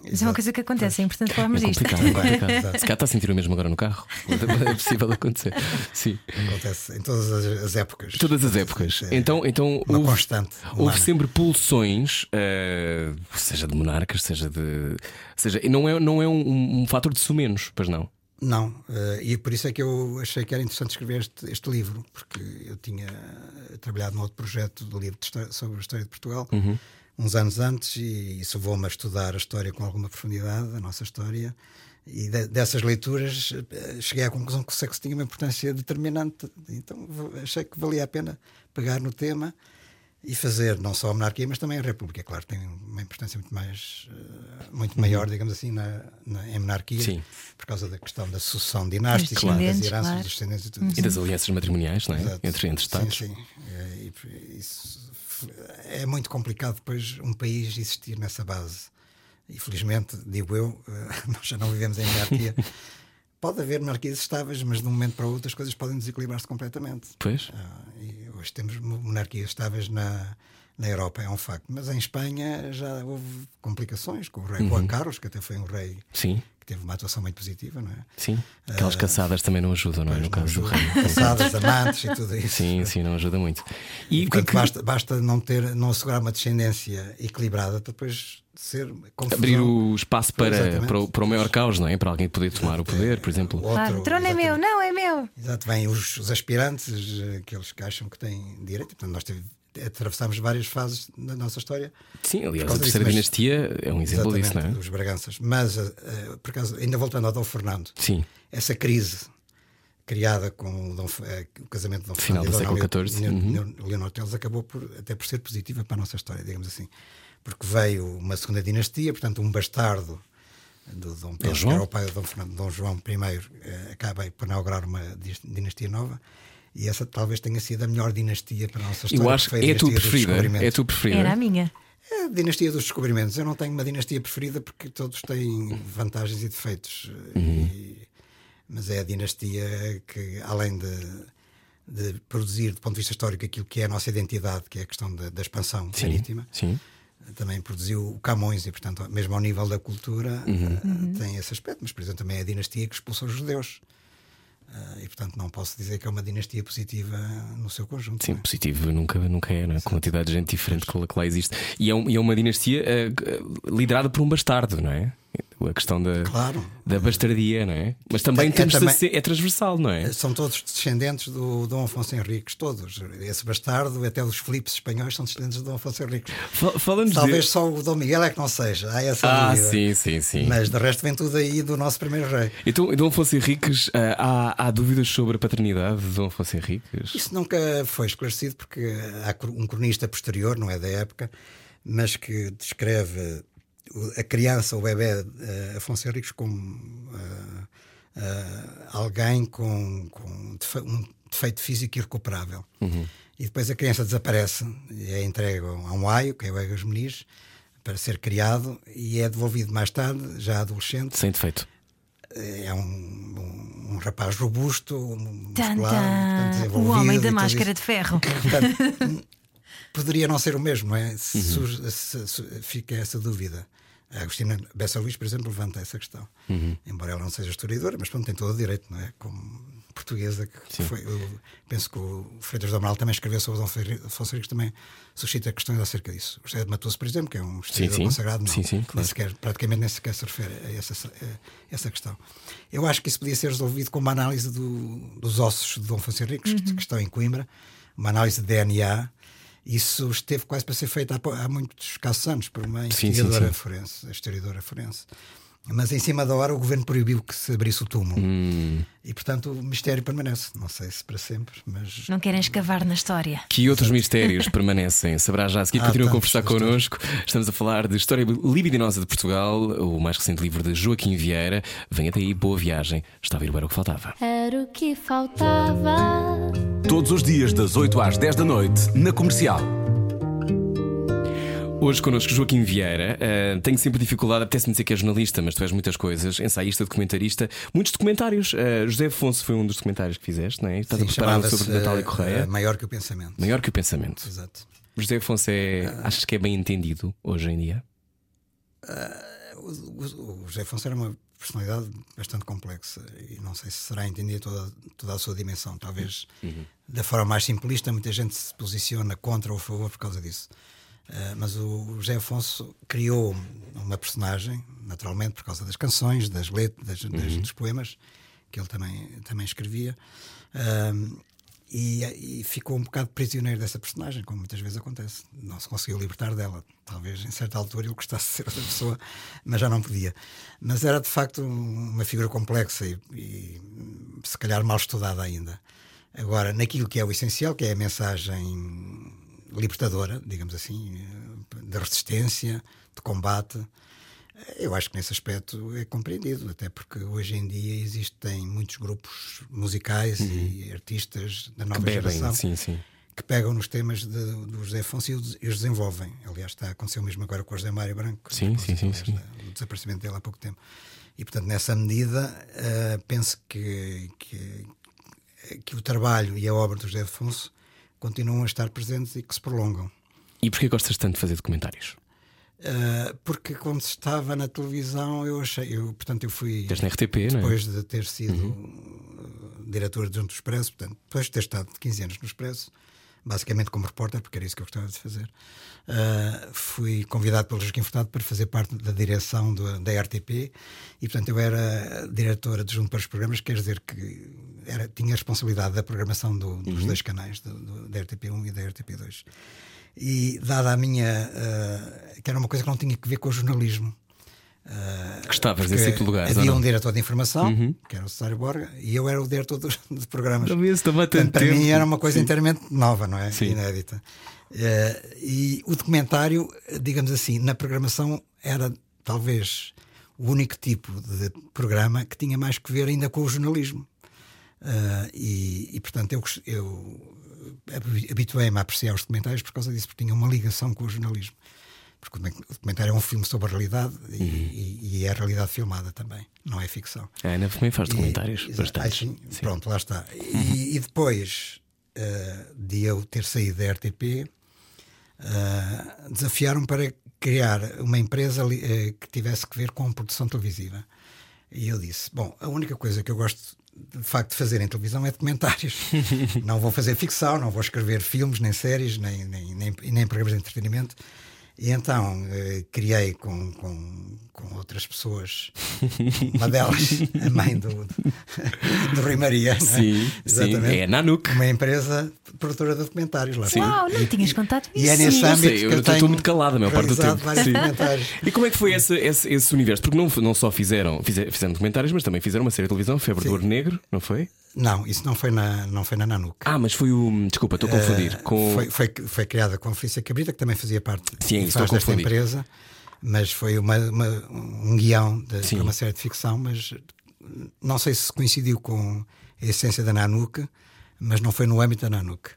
Mas é uma coisa que acontece, é importante É falarmos disto. complicado. é complicado. [laughs] Se cá está a sentir o mesmo agora no carro, [laughs] é possível acontecer. Sim. acontece em todas as, as épocas. Todas as épocas. É Então, então uma houve, constante. houve humana. sempre pulsões, eh, seja de monarcas, seja de. Seja, não é, não é um, um fator de sumenos, pois não? Não, eh, e por isso é que eu achei que era interessante escrever este, este livro, porque eu tinha trabalhado num outro projeto do livro história- sobre a história de Portugal uns anos antes, e isso levou-me a estudar a história com alguma profundidade, a nossa história. E de- dessas leituras eh, cheguei à conclusão que o sexo tinha uma importância determinante, então achei que valia a pena pegar no tema e fazer não só a monarquia, mas também a república. Claro, tem uma importância muito mais eh, muito maior, digamos assim, na, na- em monarquia, Uhum. Sim. por causa da questão da sucessão dinástica, descendentes, das heranças, claro. dos descendentes e tudo isso. E das alianças matrimoniais, não é? Exato. Entre, entre Estados. Sim, sim. É, e isso é muito complicado depois um país existir nessa base. E felizmente, digo eu, eh, [laughs] nós já não vivemos em monarquia. [laughs] Pode haver monarquias estáveis, mas de um momento para o outro as coisas podem desequilibrar-se completamente. Pois. Ah, e hoje temos mo- monarquias estáveis na, na Europa, é um facto. Mas em Espanha já houve complicações com o rei Uhum. Juan Carlos, que até foi um rei Sim, que teve uma atuação muito positiva, não é? sim. Aquelas caçadas também não ajudam, não é? No caso do rei. Passadas, amantes e tudo isso. Sim, sim, não ajuda muito. E é Portanto, que. basta, basta não, ter, não assegurar uma descendência equilibrada para depois ser confusão. Abrir o espaço para, para, o, para o maior caos, não é? Para alguém poder tomar o poder, por exemplo. Outro, o trono é meu, não é meu. Exato, vêm os, os aspirantes, eh, aqueles que acham que têm direito. Portanto, nós atravessámos várias fases na nossa história. Sim, aliás, a terceira disso, dinastia é um exemplo disso, não é? Os Braganças. Mas, eh, por acaso, ainda voltando ao Dom Fernando, Sim, essa crise criada com o, Dom eh, o casamento de Dom Final Fernando do século XIV, Leo- uhum. Leonor Teles acabou por, até por ser positiva para a nossa história, digamos assim. Porque veio uma segunda dinastia, portanto, um bastardo do Dom Pedro, que era o pai do Dom Fernando, Dom João I, eh, acaba por inaugurar uma dinastia nova. E essa talvez tenha sido a melhor dinastia para a nossa história. eu que acho foi que é a tua preferida. É a tua preferida. Era a minha. É a dinastia dos descobrimentos. Eu não tenho uma dinastia preferida porque todos têm vantagens e defeitos. E- mas é a dinastia que, além de, de produzir, do ponto de vista histórico, aquilo que é a nossa identidade, que é a questão da, da expansão Sim, marítima, sim. Também produziu o Camões e, portanto, mesmo ao nível da cultura, eh, tem esse aspecto. Mas, por exemplo, também é a dinastia que expulsou os judeus. Eh, e, portanto, não posso dizer que é uma dinastia positiva no seu conjunto. Sim, é? positivo nunca, nunca é, não é? Com quantidade de gente diferente que lá, que lá existe. E é, um- e é uma dinastia eh, liderada por um bastardo, não é? A questão da, Claro. da bastardia, não é? Mas também, É- é de também- ser- é transversal, não é? São todos descendentes do Dom Afonso Henriques, todos. Esse bastardo, até os Filipes espanhóis, são descendentes do Dom Afonso Henriques. Fa- Falando Talvez de... só o Dom Miguel é que não seja, há essa Ah, dúvida. sim, sim, sim. Mas de resto vem tudo aí do nosso primeiro rei. Então, Dom Afonso Henriques, ah, há, há dúvidas sobre a paternidade de Dom Afonso Henriques? Isso nunca foi esclarecido porque há um cronista posterior, não é da época, mas que descreve a criança, o bebê eh, Afonso Henriques, como eh, eh, alguém com, com defe- um defeito físico irrecuperável. E depois a criança desaparece e é entregue a um aio, que é o Egas Meniz, para ser criado e é devolvido mais tarde, já adolescente, Sem defeito. é um, um, um rapaz robusto, um muscular, tan. portanto, O homem da máscara de ferro. Portanto, [laughs] poderia não ser o mesmo, não é? Se Uhum. surge- se- se- fica essa dúvida. A Agostina Bessa Luís, por exemplo, levanta essa questão. Uhum. Embora ela não seja historiadora, mas pronto, tem todo o direito, não é? Como portuguesa, que foi. Eu penso que o Freitas do Amaral também escreveu sobre o Afonso Henriques, também suscita questões acerca disso. O José de Matoso, por exemplo, que é um historiador sim. consagrado, não, Sim, sim, nem claro. sequer, praticamente nem sequer se refere a essa, a essa questão. Eu acho que isso podia ser resolvido com uma análise do- dos ossos de Dom Afonso Henriques, que- que estão em Coimbra, uma análise de DNA. Isso esteve quase para ser feito há, há muitos escassos anos por uma Sim, sim, investigadora sim. forense, historiadora forense. Mas em cima da hora o governo proibiu que se abrisse o túmulo. Hum. E portanto o mistério permanece. Não sei se para sempre, mas. Não querem escavar na história. Que outros mistérios permanecem? Saberá já a seguir. [laughs] Ah, Continua a conversar connosco. Estamos a falar de História Libidinosa de Portugal, o mais recente livro de Joaquim Vieira. Venha até aí, boa viagem. Está a vir o Era o que Faltava. Era o que faltava. Todos os dias, das 8 às 10 da noite, na comercial. Hoje connosco Joaquim Vieira. Uh, tenho sempre dificuldade, apetece-me dizer que é jornalista, mas tu és muitas coisas, ensaísta, documentarista, muitos documentários. Uh, José Afonso foi um dos documentários que fizeste, não é? Estás Sim, a preparar um sobre Natália eh, Correia. Maior que o pensamento. Maior que o pensamento. Exato. José Afonso é. Achas que é bem entendido hoje em dia? O, José Afonso era uma personalidade bastante complexa e não sei se será entendida toda, toda a sua dimensão. Talvez da forma mais simplista, muita gente se posiciona contra ou a favor por causa disso. Uh, mas o José Afonso criou uma personagem, naturalmente, por causa das canções, das letras, das, das, dos poemas que ele também, também escrevia. Uh, e, e, ficou um bocado prisioneiro dessa personagem, como muitas vezes acontece. Não se conseguiu libertar dela. Talvez em certa altura ele gostasse de ser outra pessoa, mas já não podia. Mas era de facto uma figura complexa e, e se calhar mal estudada ainda. Agora, naquilo que é o essencial, que é a mensagem libertadora, digamos assim, da resistência, de combate. Eu acho que nesse aspecto é compreendido, até porque hoje em dia existem muitos grupos musicais uhum. e artistas da nova que bebem, geração sim, sim. que pegam nos temas de, do José Afonso e os desenvolvem. Aliás, está a acontecer o mesmo agora com o José Mário Branco, sim, sim, sim, sim. o desaparecimento dele há pouco tempo. E, portanto, nessa medida, uh, penso que, que, que o trabalho e a obra do José Afonso continuam a estar presentes e que se prolongam. E porquê gostas tanto de fazer documentários? Uh, porque quando estava na televisão eu achei, eu, portanto eu fui na RTP, depois não é? de ter sido uhum. diretor adjunto do Expresso, portanto, depois de ter estado 15 anos no Expresso, basicamente como repórter, porque era isso que eu gostava de fazer, uh, fui convidado pelo Joaquim Furtado para fazer parte da direção do, da RTP e, portanto, eu era diretor adjunto para os programas, quer dizer que era, tinha a responsabilidade da programação do, dos uhum. dois canais, do, do, da RTP1 e da RTP2. E, dada a minha. Uh, que era uma coisa que não tinha que ver com o jornalismo. Uh, Gostavas desse tipo de lugar? Havia um diretor de informação, uhum. que era o Cessário Borga, e eu era o diretor dos, de programas. Portanto, para mim era uma coisa Sim. inteiramente nova, não é? Sim. Inédita. Uh, e o documentário, digamos assim, na programação era talvez o único tipo de programa que tinha mais que ver ainda com o jornalismo. Uh, e, e, portanto, eu, eu habituei-me a apreciar os documentários por causa disso, porque tinha uma ligação com o jornalismo. Porque o documentário é um filme sobre a realidade e, Uhum. e, e é a realidade filmada também, não é ficção. A Ana também faz documentários E- sim, Pronto, lá está. E, e depois uh, de eu ter saído da RTP, uh, desafiaram para criar uma empresa eh, que tivesse que ver com produção televisiva. E eu disse: Bom, a única coisa que eu gosto de facto de fazer em televisão é documentários. [laughs] não vou fazer ficção, não vou escrever filmes, nem séries, nem, nem, nem, nem programas de entretenimento. E então eh, criei com, com, com outras pessoas, uma delas, a mãe do, do, do Rui Maria, é? Sim, sim, é a Nanuk. uma empresa produtora de documentários lá. está. Uau, não tinhas contado E é isso. nesse âmbito sei, que eu estou muito calado a maior parte do tempo. Sim. E como é que foi esse, esse, esse universo? Porque não, não só fizeram, fizeram, fizeram documentários, mas também fizeram uma série de televisão, Febre do Ouro Negro, não foi? Não, isso não foi na, não foi na Nanuc. Ah, mas foi o. Desculpa, estou a confundir. Com... Eh, Foi, foi, foi criada com a Felícia Cabrita, que também fazia parte Sim, faz desta confundir. empresa, mas foi uma, uma- um guião de, para uma série de ficção, mas não sei se coincidiu com a essência da Nanuc, mas não foi no âmbito da Nanuc.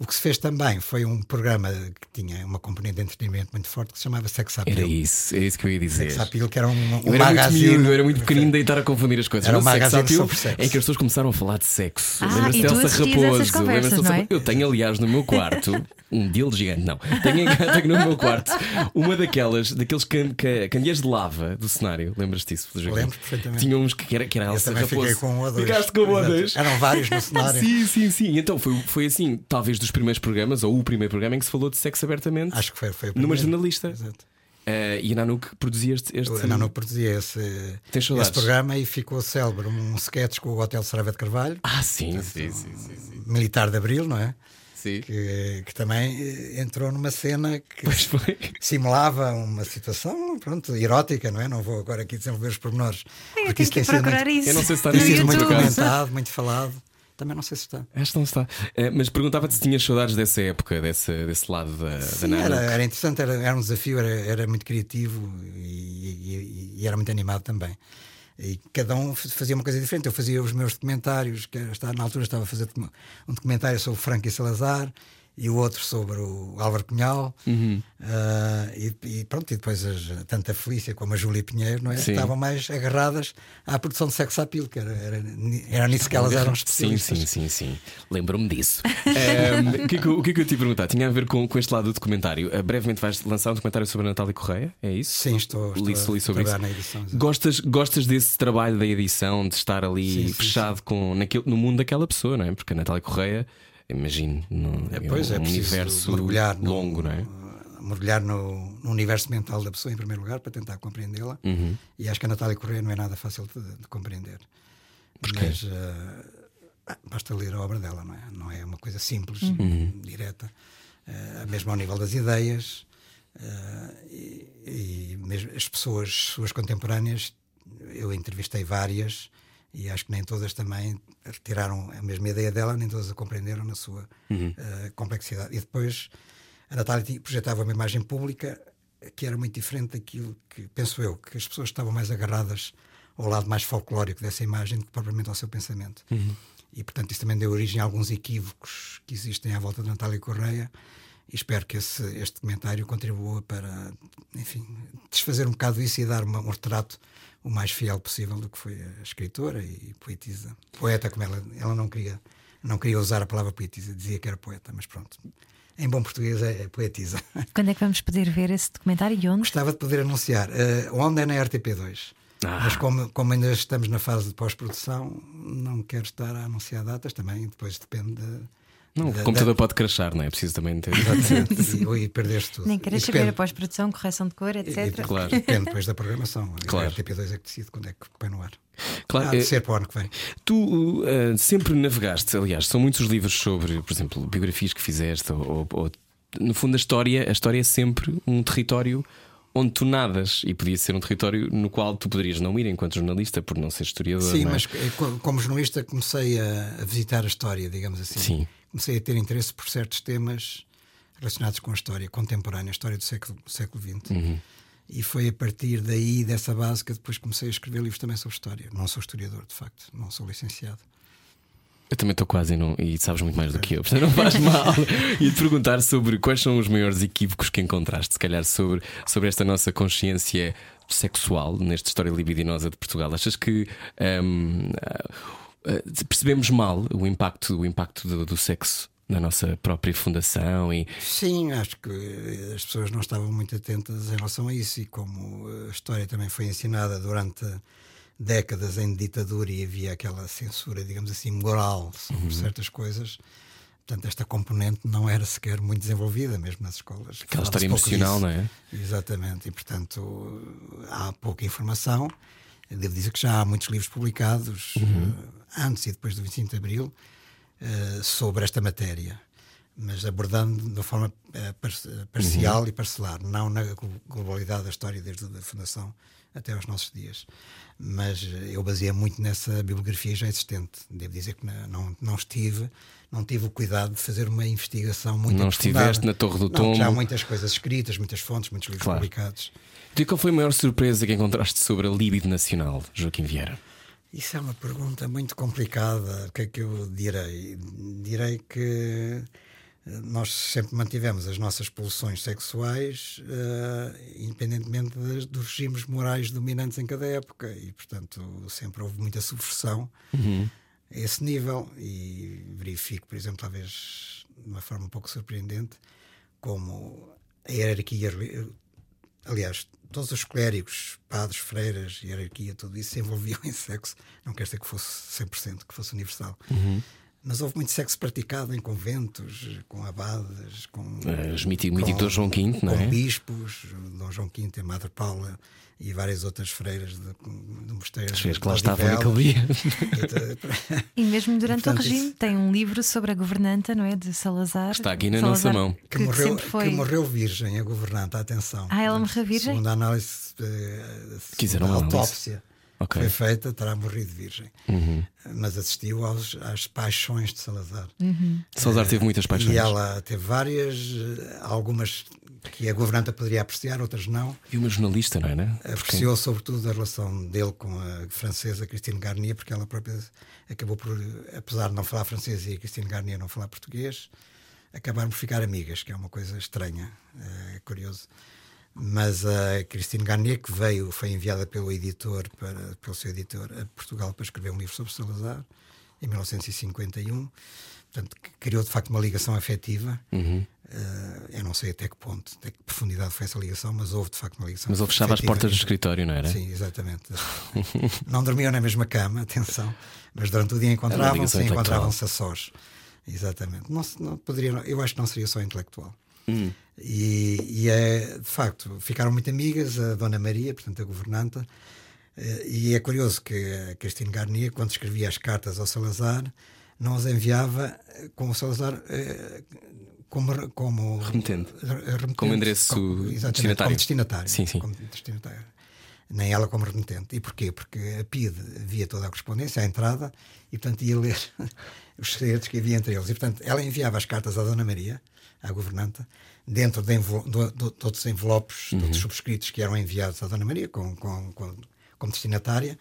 O que se fez também foi um programa que tinha uma componente de entretenimento muito forte que se chamava Sex Appeal. Era isso, é isso que eu ia dizer. Sex Appeal, que era um, um Eu era muito magazine. miúdo, eu era muito pequenino de estar a confundir as coisas. Era um magazine Appeal sobre sexo. É que as pessoas começaram a falar de sexo. Ah, Lembras-te e tu Elsa Raposo? essas conversas, não é? Eu tenho, aliás, no meu quarto [laughs] um deal gigante. Não, tenho, tenho no meu quarto uma daquelas, daqueles can, ca- candeeiros de lava do cenário. Lembras-te disso? Lembro perfeitamente. Tinha uns que era, que era Eu também Raposo. fiquei com um ou dois. Ficaste com um ou dois. Eram vários no [laughs] cenário. Sim, sim, sim. Então foi, foi assim, talvez dos primeiros programas, ou o primeiro programa em que se falou de sexo abertamente. Acho que foi, foi o Numa primeiro. jornalista. Exato. Eh, e a Nanuk produzia este. este... A Nanuc produzia esse, esse programa e ficou célebre um sketch com o Hotel Sarava de Carvalho, Ah, sim, sim, sim, sim, sim. militar de Abril, não é? Sim. Que, que também eh, entrou numa cena que Pois foi. simulava uma situação pronto, erótica, não é? Não vou agora aqui desenvolver os pormenores. Eu Porque tenho isso que tem sido muito, isso. Eu não sei se está tem sido muito comentado, muito falado. Também não sei se está. Acho que não está. Eh, mas perguntava-te se tinhas saudades dessa época, desse, desse lado da, da Sim, era, era interessante, era, era um desafio, era, era muito criativo e, e- e era muito animado também. E cada um fazia uma coisa diferente. Eu fazia os meus documentários, que na altura estava a fazer um documentário sobre Franco e Salazar, e o outro sobre o Álvaro Cunhal. Uhum. Uh, e, e, pronto, e depois as, tanto a Felícia como a Júlia Pinheiro não é? Sim. estavam mais agarradas à produção de sex appeal, que era, era, era nisso que elas eram Sim, especialistas. sim, sim, sim. Lembro-me disso. Ehm, o, [laughs] que é que, eu- o que é que eu te ia perguntar? Tinha a ver com, com este lado do documentário. Eh, brevemente vais lançar um documentário sobre a Natália Correia? É isso? Sim, estou, estou Li, a li sobre isso. trabalhar na edição. exato. Gostas, gostas desse trabalho da edição, de estar ali Sim, sim, fechado Com, naquele, no mundo daquela pessoa, não é? Porque a Natália Correia, imagino, no, É, pois, um é preciso universo mergulhar no- longo, não é? mergulhar no, no universo mental da pessoa em primeiro lugar para tentar compreendê-la Uhum. e acho que a Natália Correia não é nada fácil de, de compreender mas eh, basta ler a obra dela não é, não é uma coisa simples Uhum. direta Eh, mesmo ao nível das ideias eh, e, e mesmo as pessoas suas contemporâneas eu entrevistei várias e acho que nem todas também retiraram a mesma ideia dela, nem todas a compreenderam na sua eh, complexidade. E depois a Natália projetava uma imagem pública que era muito diferente daquilo que, penso eu, que as pessoas estavam mais agarradas ao lado mais folclórico dessa imagem do que propriamente ao seu pensamento. E, portanto, isso também deu origem a alguns equívocos que existem à volta de Natália Correia. E espero que esse, este documentário contribua para, enfim, desfazer um bocado isso e dar uma- um retrato o mais fiel possível do que foi a escritora e poetisa. Poeta, como ela, ela não queria não queria usar a palavra poetisa, dizia que era poeta, mas pronto. Em bom português é, é poetisa. [laughs] Quando é que vamos poder ver esse documentário e onde? Gostava de poder anunciar. eh, onde é na RTP2. Ah. Mas como, como ainda estamos na fase de pós-produção, não quero estar a anunciar datas também, depois depende de, Não, da- o computador pode crashar, não é? Preciso também ter. [laughs] e, e perder-se tudo. Nem queres E saber a pós-produção, correção de cor, e- etc. e- Claro. Depende depois da programação. Claro. A RTP2 é que decide quando é que põe no ar. Claro, Há de eh, ser para o ano que vem. Tu uh, sempre navegaste, aliás, são muitos os livros sobre, por exemplo, biografias que fizeste, ou, ou- no fundo a história, a história é sempre um território onde tu nadas e podia ser um território no qual tu poderias não ir enquanto jornalista por não ser historiador. Sim, não é? mas eh, co- como jornalista comecei a, a visitar a história, digamos assim. Sim. Comecei a ter interesse por certos temas relacionados com a história contemporânea, a história do século, século XX. Uhum. E foi a partir daí, dessa base, que depois comecei a escrever livros também sobre história. Não sou historiador, de facto, não sou licenciado. Eu também estou quase e, não, e sabes muito mais do que eu, portanto não faz mal. E te perguntar sobre quais são os maiores equívocos que encontraste, se calhar sobre, sobre esta nossa consciência sexual nesta história libidinosa de Portugal. Achas que hum, ah, percebemos mal o impacto, o impacto do, do sexo na nossa própria fundação e Sim, acho que eh, as pessoas não estavam muito atentas em relação a isso, e como eh, a história também foi ensinada durante décadas em ditadura e havia aquela censura, digamos assim, moral sobre Uhum. certas coisas. Portanto, esta componente não era sequer muito desenvolvida, mesmo nas escolas. aquela história emocional, não é? Exatamente, e portanto há pouca informação. Devo dizer que já há muitos livros publicados Uhum. Antes e depois do 25 de Abril eh, sobre esta matéria, mas abordando de uma forma par- eh, parcial Uhum. e parcelar, não na glo- globalidade da história desde a fundação até aos nossos dias. Mas eu baseei muito nessa bibliografia já existente. Devo dizer que não, não estive, não tive o cuidado de fazer uma investigação muito Não estiveste na Torre do Não, Já há Tombo. muitas coisas escritas, muitas fontes, muitos livros Claro. publicados. E qual foi a maior surpresa que encontraste sobre a libido nacional, Joaquim Vieira? Isso é uma pergunta muito complicada. O que é que eu direi? Direi que eh, nós sempre mantivemos as nossas pulsões sexuais, eh, independentemente das- dos regimes morais dominantes em cada época, e portanto sempre houve muita subversão a esse nível. E verifico, por exemplo, talvez de uma forma um pouco surpreendente, como a hierarquia aliás, todos os clérigos, padres, freiras, hierarquia, tudo isso se envolviam [laughs] em sexo. Não quer dizer que fosse 100%, que fosse universal. Mas houve muito sexo praticado em conventos, com abades, com. Eh, os mítico- mítico Dom João V, não com é? bispos, Dom João V e a Madre Paula e várias outras freiras de, do mosteiro. As freiras que lá estavam naquele dia. [laughs] E mesmo durante Portanto, o regime tem um livro sobre a governanta, não é? De Salazar. Está aqui na nossa mão. Que, que, morreu, sempre foi. que morreu virgem, a governante, atenção. Ah, ela morreu virgem? Segundo a análise, eh, segundo a autópsia Ok. foi feita, terá morrido virgem. Uhum. Mas assistiu aos, às paixões de Salazar. Salazar teve muitas paixões. E ela teve várias, eh, algumas que a governanta poderia apreciar, outras não. E uma jornalista, não é? Né? Apreciou sobretudo a relação dele com a francesa Christine Garnier, porque ela própria acabou por, apesar de não falar francês e a Christine Garnier não falar português, acabaram por ficar amigas, que é uma coisa estranha, é curioso. Mas a Christine Garnier, que veio, foi enviada pelo editor, para, pelo seu editor, a Portugal para escrever um livro sobre Salazar, em 1951. Portanto, criou de facto uma ligação afetiva. Uhum. Uh, eu não sei até que ponto, até que profundidade foi essa ligação, mas houve de facto uma ligação. Mas ele fechava as portas do escritório, não era? Sim, exatamente. [laughs] não dormiam na mesma cama, atenção, mas durante o dia encontravam-se encontravam-se a sós. Exatamente. Não, não poderia, eu acho que não seria só intelectual. Hum. E, e, é, de facto, ficaram muito amigas, a Dona Maria, portanto, a governanta, eh, e é curioso que a Cristina Garnier, quando escrevia as cartas ao Salazar, não as enviava com o Salazar eh, como, como remetente. remetente. como endereço como, destinatário. Como destinatário. Sim, sim. Como destinatário. Nem ela como remetente. E porquê? Porque a PID via toda a correspondência, a entrada, e portanto ia ler [laughs] os segredos que havia entre eles. E portanto ela enviava as cartas à Dona Maria, à governanta, dentro de, de, de, de outros envelopes, uhum. de outros subscritos que eram enviados à Dona Maria com, com, com, como destinatária.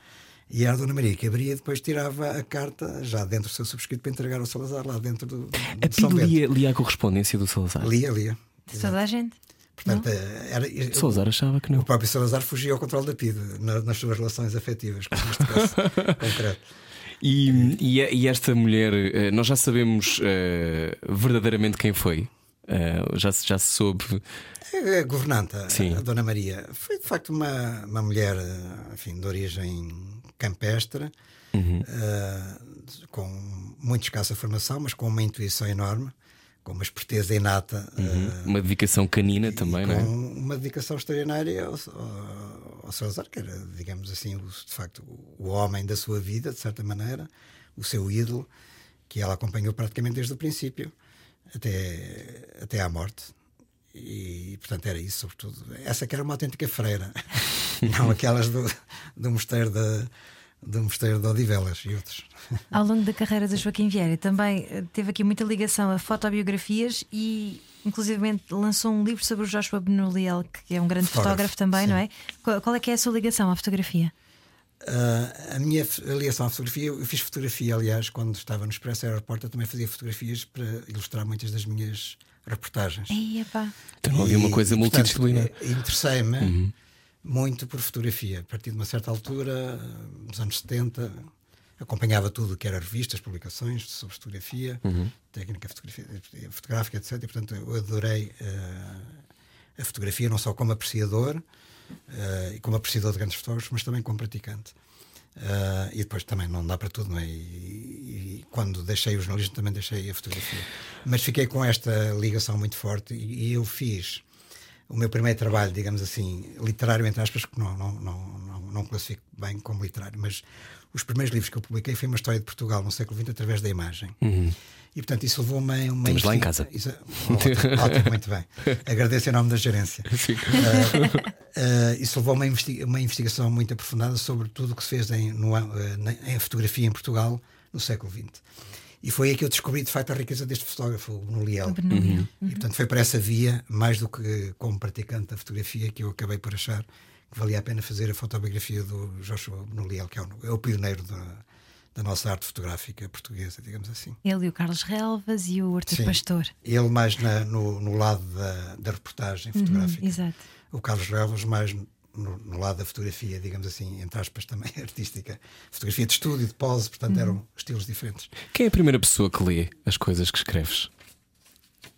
E era a Dona Maria que abria e depois tirava a carta já dentro do seu subscrito para entregar ao Salazar, lá dentro do. do a São lia, lia a correspondência do Salazar? Lia, lia. De toda a gente? Portanto, eh, era, Salazar achava que não. O próprio Salazar fugia ao controle da PIDE na, nas suas relações afetivas, neste caso [laughs] concreto. E, e, e, esta mulher, eh, nós já sabemos uh, verdadeiramente quem foi? Uh, já, já se soube. A governanta, Sim. a Dona Maria, foi de facto uma, uma mulher enfim, de origem campestre, uhum. uh, com muito escassa formação, mas com uma intuição enorme, com uma esperteza inata. Uhum. Uh, uma dedicação canina também, não é? Uma dedicação extraordinária ao, ao, ao Salazar, que era, digamos assim, o, de facto, o homem da sua vida, de certa maneira, o seu ídolo, que ela acompanhou praticamente desde o princípio até, até à morte. E, portanto, era isso, sobretudo. Essa que era uma autêntica freira, [laughs] não aquelas do, do mosteiro de, do mosteiro de Odivelas e outros. Ao longo da carreira de Joaquim Vieira, também eh, teve aqui muita ligação a fotobiografias e, inclusive, lançou um livro sobre o Joshua Benoliel, que é um grande fotógrafo, fotógrafo também, sim. não é? Qual, qual é que é a sua ligação à fotografia? Uh, a minha ligação à fotografia, eu fiz fotografia, aliás, quando estava no Expresso Aeroporto, eu também fazia fotografias para ilustrar muitas das minhas reportagens. Ei, então havia uma coisa multidisciplinar. Interessei-me uhum. muito por fotografia. A partir de uma certa altura, nos anos 70, acompanhava tudo o que era revistas, publicações sobre fotografia, uhum. técnica fotografia, fotográfica, etc. E, portanto, eu adorei uh, a fotografia, não só como apreciador e como apreciador de grandes fotógrafos, mas também como praticante. Uh, e depois também não dá para tudo, não é? E, e, quando deixei o jornalismo também deixei a fotografia. Mas fiquei com esta ligação muito forte e, e eu fiz o meu primeiro trabalho, digamos assim, literário, entre aspas, que não, não, não, não, não classifico bem como literário, mas os primeiros livros que eu publiquei foi uma história de Portugal no século XX através da imagem. Uhum. E portanto isso levou-me a uma. Estamos lá em casa. Isso, ótimo, ótimo, muito bem. Agradeço em nome da gerência. [laughs] Uh, uh, isso levou-me a investi uma investigação muito aprofundada sobre tudo o que se fez em, no, uh, em fotografia em Portugal no século XX. E foi aí que eu descobri de facto a riqueza deste fotógrafo, o Liel. Uhum. E portanto foi para essa via, mais do que como praticante da fotografia, que eu acabei por achar que valia a pena fazer a fotobiografia do Joshua Benoliel, que é o, é o pioneiro da da nossa arte fotográfica portuguesa, digamos assim. Ele e o Carlos Relvas e o Artur Pastor. Ele mais na, no, no, lado da, da reportagem uhum, fotográfica. Uhum, exato. O Carlos Relvas mais no, no, lado da fotografia, digamos assim, entre aspas, também [laughs] artística. Fotografia de estúdio, de pose, portanto uhum. eram estilos diferentes. Quem é a primeira pessoa que lê as coisas que escreves?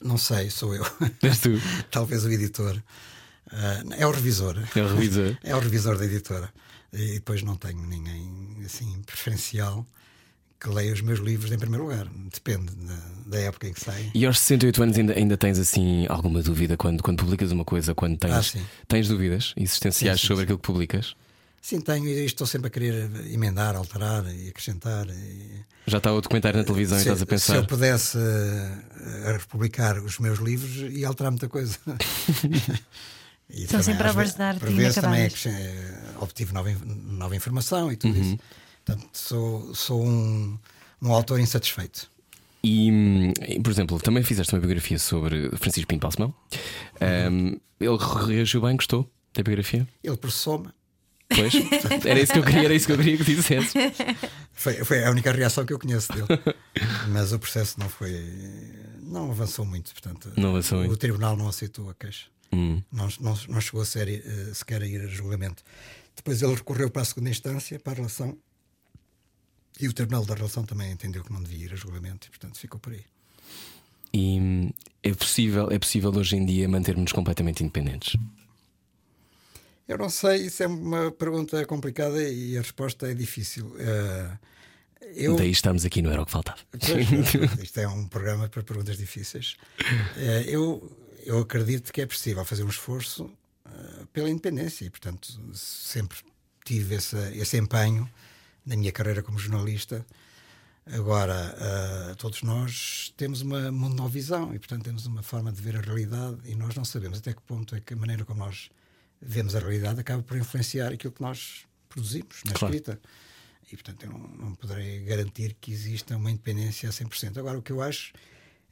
Não sei, sou eu. És tu? [laughs] Talvez o editor. Uh, é o revisor. É o revisor. [laughs] é o revisor da editora. E depois não tenho ninguém assim preferencial que leia os meus livros em primeiro lugar. Depende da, da época em que sai. E aos 68 anos ainda, ainda tens assim alguma dúvida quando, quando publicas uma coisa? Quando tens, ah, tens dúvidas existenciais sim, sim, sobre sim. aquilo que publicas? Sim, tenho e estou sempre a querer emendar, alterar e acrescentar. E... Já está o documentário na televisão se, e estás a pensar. Se eu pudesse uh, republicar os meus livros e alterar muita coisa. [laughs] E São sempre obras de arte vezes também é, obtive nova, nova informação e tudo uhum. isso. Portanto, sou, sou um, um autor insatisfeito. E, por exemplo, também fizeste uma biografia sobre Francisco Pinto Balsemão. Uhum. Um, ele reagiu bem, gostou da biografia? Ele processou-me. Pois, era isso que eu queria, era isso que eu queria que dissesse. Foi, foi a única reação que eu conheço dele. Mas o processo não foi Não avançou muito, portanto. Não avançou o muito. tribunal não aceitou a queixa. Hum. Não, não, não chegou a série, eh, sequer a ir a julgamento. Depois ele recorreu para a segunda instância, para a relação, e o Tribunal da Relação também entendeu que não devia ir a julgamento e, portanto, ficou por aí. E hum, é possível, é possível hoje em dia mantermos completamente independentes? Eu não sei, isso é uma pergunta complicada e a resposta é difícil. Eh, eu, Daí estamos aqui, não era o que faltava. Pois, [laughs] isto é um programa para perguntas difíceis. Eh, eu, eu acredito que é possível fazer um esforço eh, pela independência e, portanto, sempre tive esse, esse empenho na minha carreira como jornalista. Agora, eh, todos nós temos uma monovisão e, portanto, temos uma forma de ver a realidade e nós não sabemos até que ponto é que a maneira como nós vemos a realidade acaba por influenciar aquilo que nós produzimos na Claro. escrita. E, portanto, eu não, não poderei garantir que exista uma independência a 100%. Agora, o que eu acho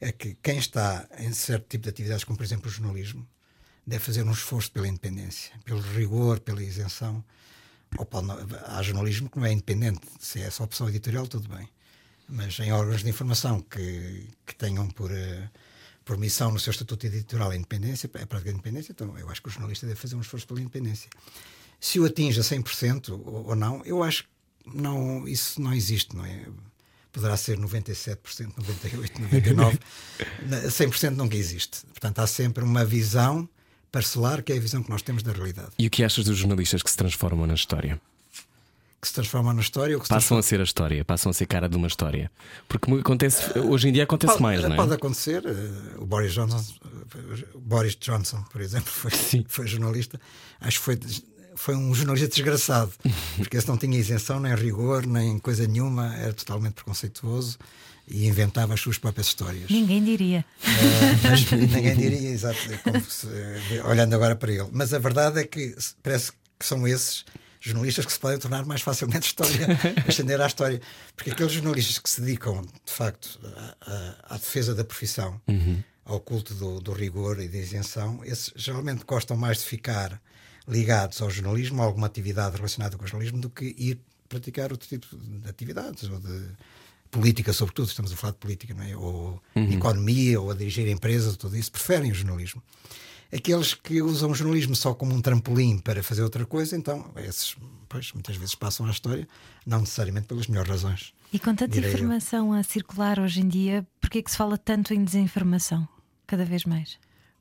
é que quem está em certo tipo de atividades, como por exemplo o jornalismo, deve fazer um esforço pela independência, pelo rigor, pela isenção. Ou pode não- há jornalismo que não é independente, se é só opção editorial, tudo bem. Mas em órgãos de informação que, que tenham por, eh, por missão no seu estatuto editorial a independência, a prática da independência, então eu acho que o jornalista deve fazer um esforço pela independência. Se o atinge a 100% ou, ou não, eu acho que não, isso não existe, não é? Poderá ser 97%, 98%, 99%, na- 100% nunca existe. Portanto, há sempre uma visão parcelar, que é a visão que nós temos da realidade, E o que achas dos jornalistas que se transformam na história? que se transforma na história ou que se Passam a ser a história, passam a ser cara de uma história. Porque acontece, hoje em dia acontece Pode, mais, não é? pode acontecer. eh, o Boris Johnson, eh, o Boris Johnson, por exemplo, [laughs] foi, foi jornalista. Acho que foi, foi um jornalista desgraçado, porque esse não tinha isenção, nem rigor, nem coisa nenhuma, era totalmente preconceituoso e inventava as suas próprias histórias. Ninguém diria. Eh, mas ninguém diria, exato, como se, eh, olhando agora para ele. Mas a verdade é que parece que são esses jornalistas que se podem tornar mais facilmente história, [laughs] ascender à história. Porque aqueles jornalistas que se dedicam, de facto, à, à- à defesa da profissão, ao culto do, do rigor e da isenção, esses geralmente gostam mais de ficar ligados ao jornalismo, a alguma atividade relacionada com o jornalismo, do que ir praticar outro tipo de atividades ou de política, sobretudo, estamos a falar de política, não é? ou de economia, ou a dirigir empresas, tudo isso, preferem o jornalismo. Aqueles que usam o jornalismo só como um trampolim para fazer outra coisa, então, esses, pois, muitas vezes passam à história, não necessariamente pelas melhores razões. E com tanta Direi eu. informação a circular hoje em dia, porquê é que se fala tanto em desinformação? Cada vez mais.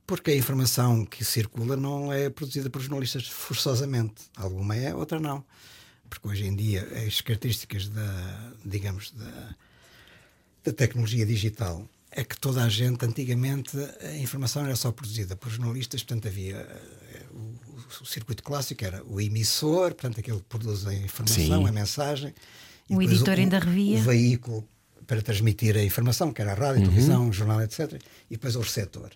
Porque a informação que circula não é produzida por jornalistas forçosamente. Alguma é, outra não. Porque hoje em dia as características da, digamos, da, da tecnologia digital é que toda a gente, antigamente, a informação era só produzida por jornalistas, portanto havia eh, o, o circuito clássico, era o emissor, portanto aquele que produz a informação, Sim. a mensagem. e O editor ainda revia. O veículo para transmitir a informação, que era a rádio, a televisão, o jornal, etc. E depois o receptor.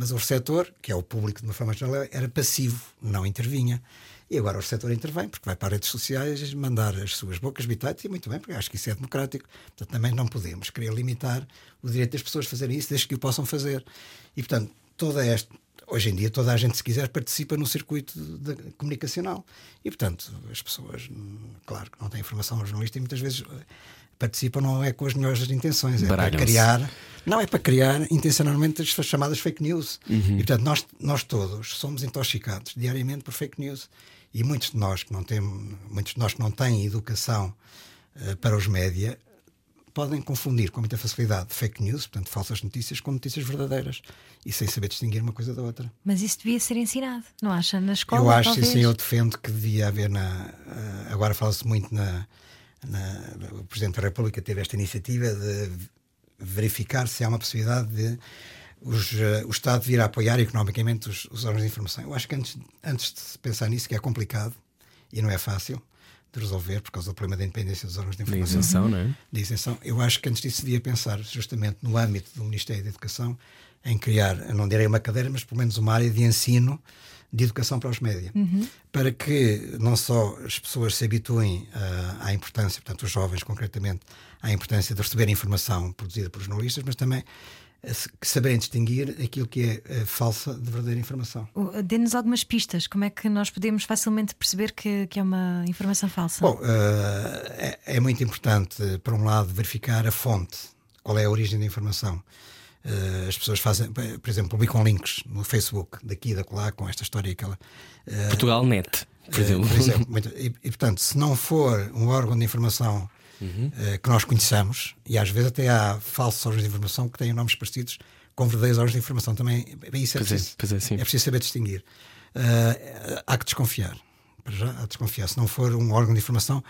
Mas o receptor, que é o público de uma forma geral, era passivo, não intervinha. E agora o receptor intervém, porque vai para as redes sociais mandar as suas bocas bitites, e muito bem, porque acho que isso é democrático. Portanto, também não podemos querer limitar o direito das pessoas a fazerem isso, desde que o possam fazer. E, portanto, toda esta. Hoje em dia, toda a gente, se quiser, participa no circuito de- comunicacional. E, portanto, as pessoas, claro que não têm informação ao jornalista e muitas vezes eh, participam não é com as melhores intenções, é para criar não, é para criar intencionalmente as chamadas fake news. E portanto, nós, nós todos somos intoxicados diariamente por fake news. E muitos de nós que não temos, muitos de nós que não têm educação eh, para os média podem confundir com muita facilidade fake news, portanto, falsas notícias, com notícias verdadeiras e sem saber distinguir uma coisa da outra. Mas isso devia ser ensinado, não acha? Na escola. eu acho, talvez? sim, eu defendo que devia haver na. eh, agora fala-se muito na, na- O Presidente da República teve esta iniciativa de verificar se há uma possibilidade de os, eh, o Estado vir a apoiar economicamente os, os órgãos de informação. Eu acho que antes, antes de se pensar nisso, que é complicado e não é fácil de resolver por causa do problema da independência dos órgãos de Da informação isenção, não é? de isenção. Eu acho que antes disso devia pensar justamente no âmbito do Ministério da Educação em criar, eu não direi uma cadeira, mas pelo menos uma área de ensino de educação para os média, para que não só as pessoas se habituem ah, à importância, portanto os jovens concretamente, à importância de receber informação produzida por jornalistas, mas também saberem distinguir aquilo que é ah, falsa de verdadeira informação. Dê-nos algumas pistas. Como é que nós podemos facilmente perceber que, que é uma informação falsa? Bom, eh, é, é muito importante, por um lado, verificar a fonte, qual é a origem da informação. Uh, as pessoas fazem, por exemplo, publicam links no Facebook daqui e da lá com esta história e aquela. Uh, Portugal Net, por exemplo. por exemplo muito, e, e, portanto, se não for um órgão de informação uhum. que nós conheçamos, e às vezes até há falsos órgãos de informação que têm nomes parecidos com verdadeiros órgãos de informação, também isso é, preciso, é, é, é preciso saber distinguir. há que desconfiar. Para já, há que desconfiar. Se não for um órgão de informação,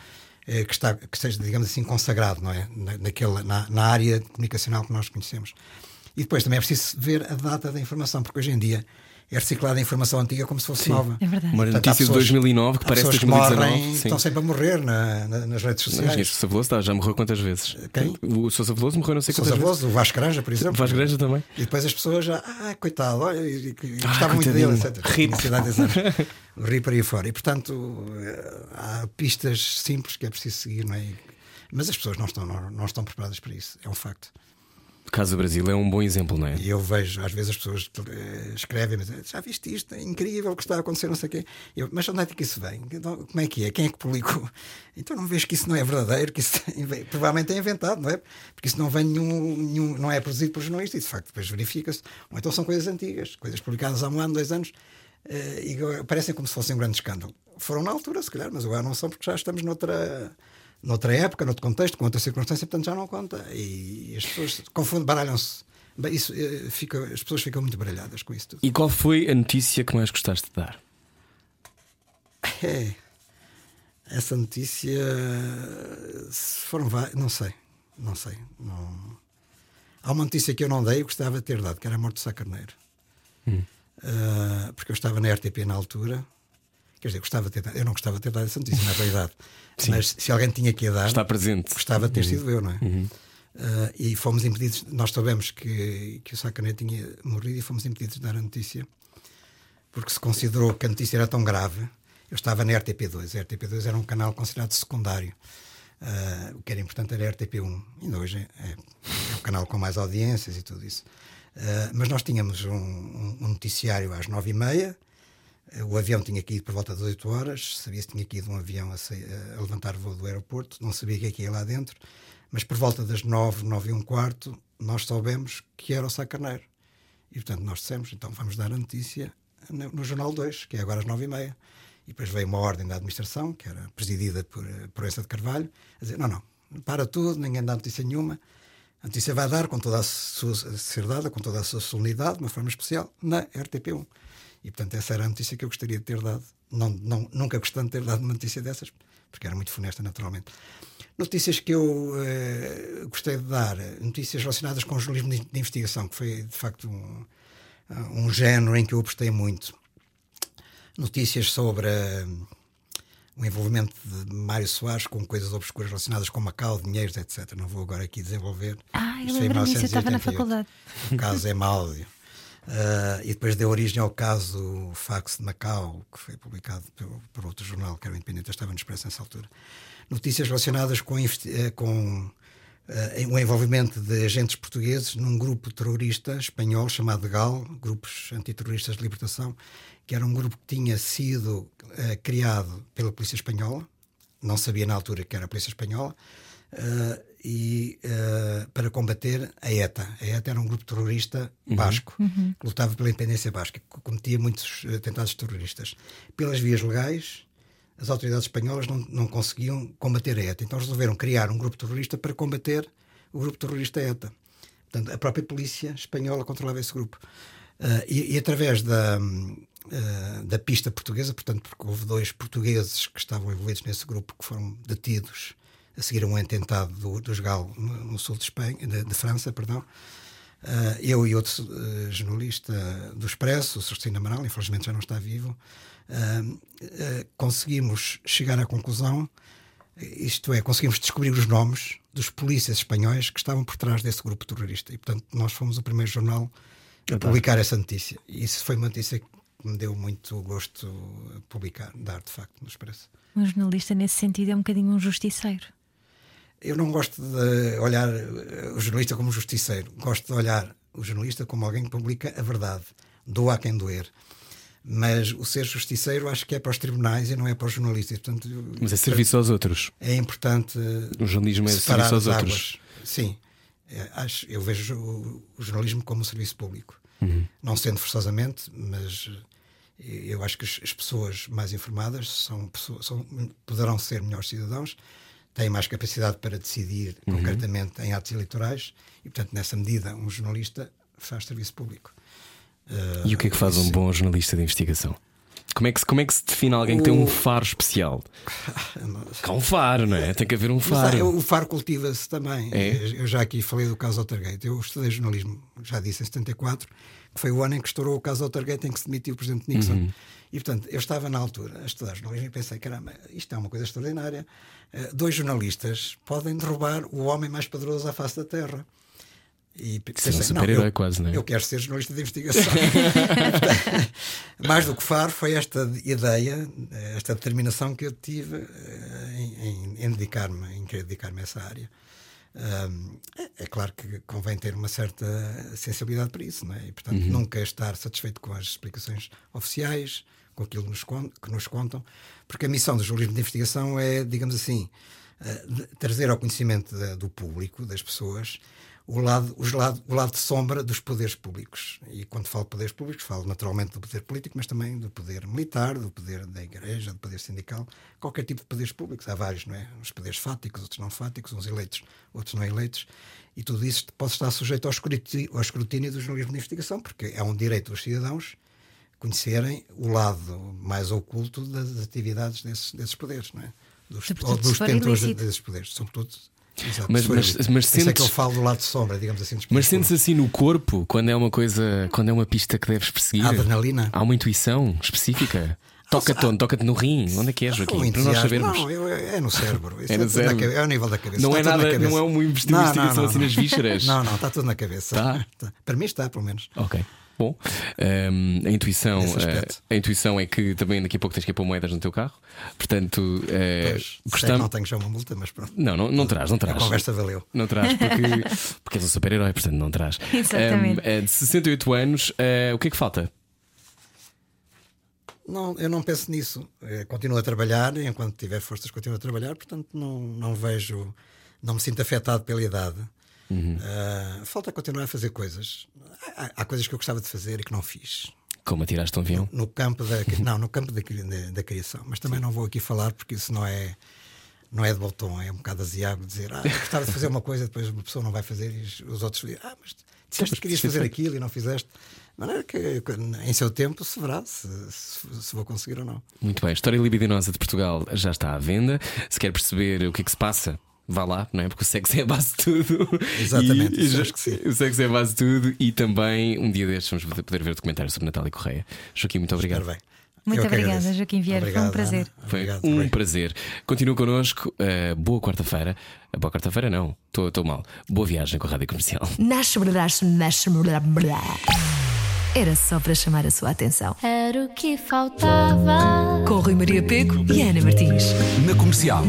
que, está, que esteja, digamos assim, consagrado não é? na, naquela, na, na área comunicacional que nós conhecemos. E depois também é preciso ver a data da informação, porque hoje em dia é reciclada a informação antiga como se fosse sim, nova. É verdade. Uma notícia pessoas, de 2009 que parece 2019. Que morrem, estão sempre a morrer na, na, nas redes sociais. Mas Sousa Veloso já morreu quantas vezes? Quem? O Sousa Veloso morreu não sei quantas Sousa Veloso, vezes. o Vasco Granja, por exemplo. O Vasco Granja também. E depois as pessoas já, ah, coitado, olha, ah, gostavam muito dele, etc. Rip. o Rip aí fora. E portanto há pistas simples que é preciso seguir, não é? Mas as pessoas não estão, não, não estão preparadas para isso, é um facto. O caso do Brasil é um bom exemplo, não é? E eu vejo, às vezes as pessoas uh, escrevem, mas já viste isto? É incrível o que está a acontecer, não sei o quê. Eu, mas onde é que isso vem? Então, como é que é? Quem é que publicou? [laughs] Então não vejo que isso não é verdadeiro, que isso [laughs] é, provavelmente é inventado, não é? Porque isso não vem nenhum, nenhum não é produzido por jornalistas, e de facto depois verifica-se. Ou então são coisas antigas, coisas publicadas há um ano, dois anos, uh, e parecem como se fossem um grande escândalo. Foram na altura, se calhar, mas agora não são porque já estamos noutra noutra época, noutro contexto, com outra circunstância, portanto já não conta. E as pessoas confundem, baralham-se. Isso, eh, fica, as pessoas ficam muito baralhadas com isso tudo. E qual foi a notícia que mais gostaste de dar? [laughs] É, essa notícia foram várias, não sei, não sei. Não... Há uma notícia que eu não dei e gostava de ter dado, que era a morte de Sá Carneiro. Hum. Uh, porque eu estava na RTP na altura Quer dizer, gostava de ter dado, eu não gostava de ter dado essa notícia, na realidade. [laughs] Mas se alguém tinha que a dar, está presente. Gostava de ter uhum. sido eu, não é? Uhum. Uh, e fomos impedidos, nós soubemos que, que o Sacané tinha morrido e fomos impedidos de dar a notícia porque se considerou que a notícia era tão grave. Eu estava na RTP2, a RTP2 era um canal considerado secundário. Uh, o que era importante era a RTP1, ainda hoje é, é, é o canal com mais audiências e tudo isso. Uh, mas nós tínhamos um, um, um noticiário às nove e meia o avião tinha caído por volta das 8 horas, sabia se tinha caído um avião a, a levantar voo do aeroporto, não sabia o que é que ia lá dentro, mas por volta das 9, 9 e um quarto, nós soubemos que era o Sacarneiro. E portanto nós dissemos, então vamos dar a notícia no, no Jornal 2, que é agora às 9 e meia. E depois veio uma ordem da administração, que era presidida por Proença de Carvalho, a dizer: não, não, para tudo, ninguém dá notícia nenhuma. A notícia vai dar com toda a sua seriedade, com toda a sua solenidade, de uma forma especial, na RTP1. E portanto, essa era a notícia que eu gostaria de ter dado. Não, não, nunca gostando de ter dado uma notícia dessas, porque era muito funesta, naturalmente. Notícias que eu eh, gostei de dar, notícias relacionadas com o jornalismo de, de investigação, que foi de facto um, um género em que eu apostei muito. Notícias sobre uh, o envolvimento de Mário Soares com coisas obscuras relacionadas com Macau, dinheiros, etc. Não vou agora aqui desenvolver. Ah, eu lembro disso, eu estava na faculdade. O caso é Máudio. Uh, e depois deu origem ao caso Fax de Macau, que foi publicado por, por outro jornal, que era o Independente, eu estava no Expresso nessa altura. Notícias relacionadas com, eh, com uh, o envolvimento de agentes portugueses num grupo terrorista espanhol chamado GAL, Grupos Antiterroristas de Libertação, que era um grupo que tinha sido uh, criado pela Polícia Espanhola, não sabia na altura que era a Polícia Espanhola, uh, e uh, para combater a ETA. A ETA era um grupo terrorista uhum. basco uhum. que lutava pela independência basca, que cometia muitos atentados terroristas. Pelas vias legais, as autoridades espanholas não, não conseguiam combater a ETA, então resolveram criar um grupo terrorista para combater o grupo terrorista ETA. Portanto, a própria polícia espanhola controlava esse grupo. Uh, e, e, através da, uh, da pista portuguesa, portanto, porque houve dois portugueses que estavam envolvidos nesse grupo que foram detidos a seguir a um atentado do, dos Gal no, no, sul de, Espanha, de, de França, perdão. Uh, eu e outro uh, jornalista do Expresso, o Celestino Amaral, infelizmente já não está vivo, uh, conseguimos chegar à conclusão, isto é, conseguimos descobrir os nomes dos polícias espanhóis que estavam por trás desse grupo terrorista. E, portanto, nós fomos o primeiro jornal a publicar essa notícia. E isso foi uma notícia que me deu muito gosto publicar, dar de facto no Expresso. Um jornalista, nesse sentido, é um bocadinho um justiceiro. Eu não gosto de olhar o jornalista como justiceiro. Gosto de olhar o jornalista como alguém que publica a verdade. Doa a quem doer. Mas o ser justiceiro acho que é para os tribunais e não é para os jornalistas. Portanto, Mas é serviço aos outros. É importante. O jornalismo é serviço aos outros. Sim. É, acho, eu vejo o, o, jornalismo como um serviço público. Não sendo forçosamente, mas eh, eu acho que as pessoas mais informadas são, são, poderão ser melhores cidadãos, têm mais capacidade para decidir uhum. concretamente em atos eleitorais e, portanto, nessa medida, um jornalista faz serviço público. Uh, e o que é que faz um bom jornalista de investigação? Como é, que, como é que se define alguém que tem um faro especial? [laughs] Há um faro, não é? Tem que haver um faro. o faro cultiva-se também. É? Eu já aqui falei do caso Watergate. Eu estudei jornalismo, já disse, em 74, que foi o ano em que estourou o caso Watergate, em que se demitiu o presidente Nixon. Uhum. E, portanto, eu estava na altura a estudar jornalismo e pensei: caramba, isto é uma coisa extraordinária. Uh, dois jornalistas podem derrubar o homem mais poderoso à face da Terra. E pensei, um super-herói quase, não é? Eu quero ser jornalista de investigação. [laughs] Mais do que faro foi esta ideia, esta determinação que eu tive eh, em, em, em dedicar-me, em querer dedicar-me a essa área. Um, é, é claro que convém ter uma certa sensibilidade para isso, não é? E, portanto, uhum. nunca estar satisfeito com as explicações oficiais, com aquilo nos, que nos contam, porque a missão do jornalismo de investigação é, digamos assim, uh, trazer ao conhecimento do público, das pessoas, o lado, os lado, o lado de sombra dos poderes públicos. E quando falo de poderes públicos, falo naturalmente do poder político, mas também do poder militar, do poder da igreja, do poder sindical, qualquer tipo de poderes públicos. Há vários, não é? Os poderes fáticos, outros não fáticos, uns eleitos, outros não eleitos. E tudo isso pode estar sujeito ao escrutínio, ao escrutínio do jornalismo de investigação, porque é um direito dos cidadãos conhecerem o lado mais oculto das atividades desses, desses poderes, não é? Dos, ou dos detentores desses poderes, sobretudo Exato, mas, mas, mas sentes... é que eu falo do lado de sombra, digamos assim. Mas sentes assim no corpo, quando é uma coisa, quando é uma pista que deves perseguir? A adrenalina. Há uma intuição específica. Toca-te onde? Toca-te no rim. Onde é que é, Joaquim? Para nós sabermos. Não, é no cérebro. [laughs] é, no é cérebro. é ao nível da cabeça. Não está é nada, não é uma investigação não, não, assim nas vísceras. Não, não, está tudo na cabeça. Tá? Tá. Para mim está, pelo menos. Ok. Bom, um, a intuição uh, a intuição é que também daqui a pouco tens que ir pôr moedas no teu carro. Portanto, uh, pois, gostamos... não tenho já uma multa, mas pronto. Não, não, não traz, não traz. A conversa valeu. Não traz, porque, [laughs] porque és um super-herói, portanto não traz. [laughs] Exatamente. Um, de 68 anos, uh, o que é que falta? Não, eu não penso nisso. Eu continuo a trabalhar, enquanto tiver forças, continuo a trabalhar, portanto não, não vejo, não me sinto afetado pela idade. Uhum. Uh, falta continuar a fazer coisas. Há, há, coisas que eu gostava de fazer e que não fiz. Como atiraste um avião? No, no campo da, [laughs] não, no campo da, da, da criação. Mas também Sim. não vou aqui falar porque isso não é não é de botão, é um bocado aziago dizer ah, gostava de fazer uma coisa, depois uma pessoa não vai fazer e os outros dizem, ah, mas disseste que querias fazer aquilo e não fizeste. De maneira que em seu tempo se verá se, se, se, vou conseguir ou não. Muito bem, a História Libidinosa de Portugal já está à venda. Se quer perceber o que é que se passa vá lá, não é? Porque o sexo é a base de tudo. [laughs] Exatamente, e, acho que sim. O sexo é a base de tudo e também um dia destes vamos poder ver documentário sobre Natália Correia. Joaquim, muito obrigado. bem. Muito obrigada, Joaquim Vieira. Obrigado, Foi um prazer. Ana. Foi obrigado, um prazer. Continua connosco. Uh, boa quarta-feira. Uh, boa quarta-feira, não. Estou mal. Boa viagem com a rádio comercial. [laughs] Era só para chamar a sua atenção. Era o que faltava. Com Rui Maria Peco e Ana Martins. Na comercial.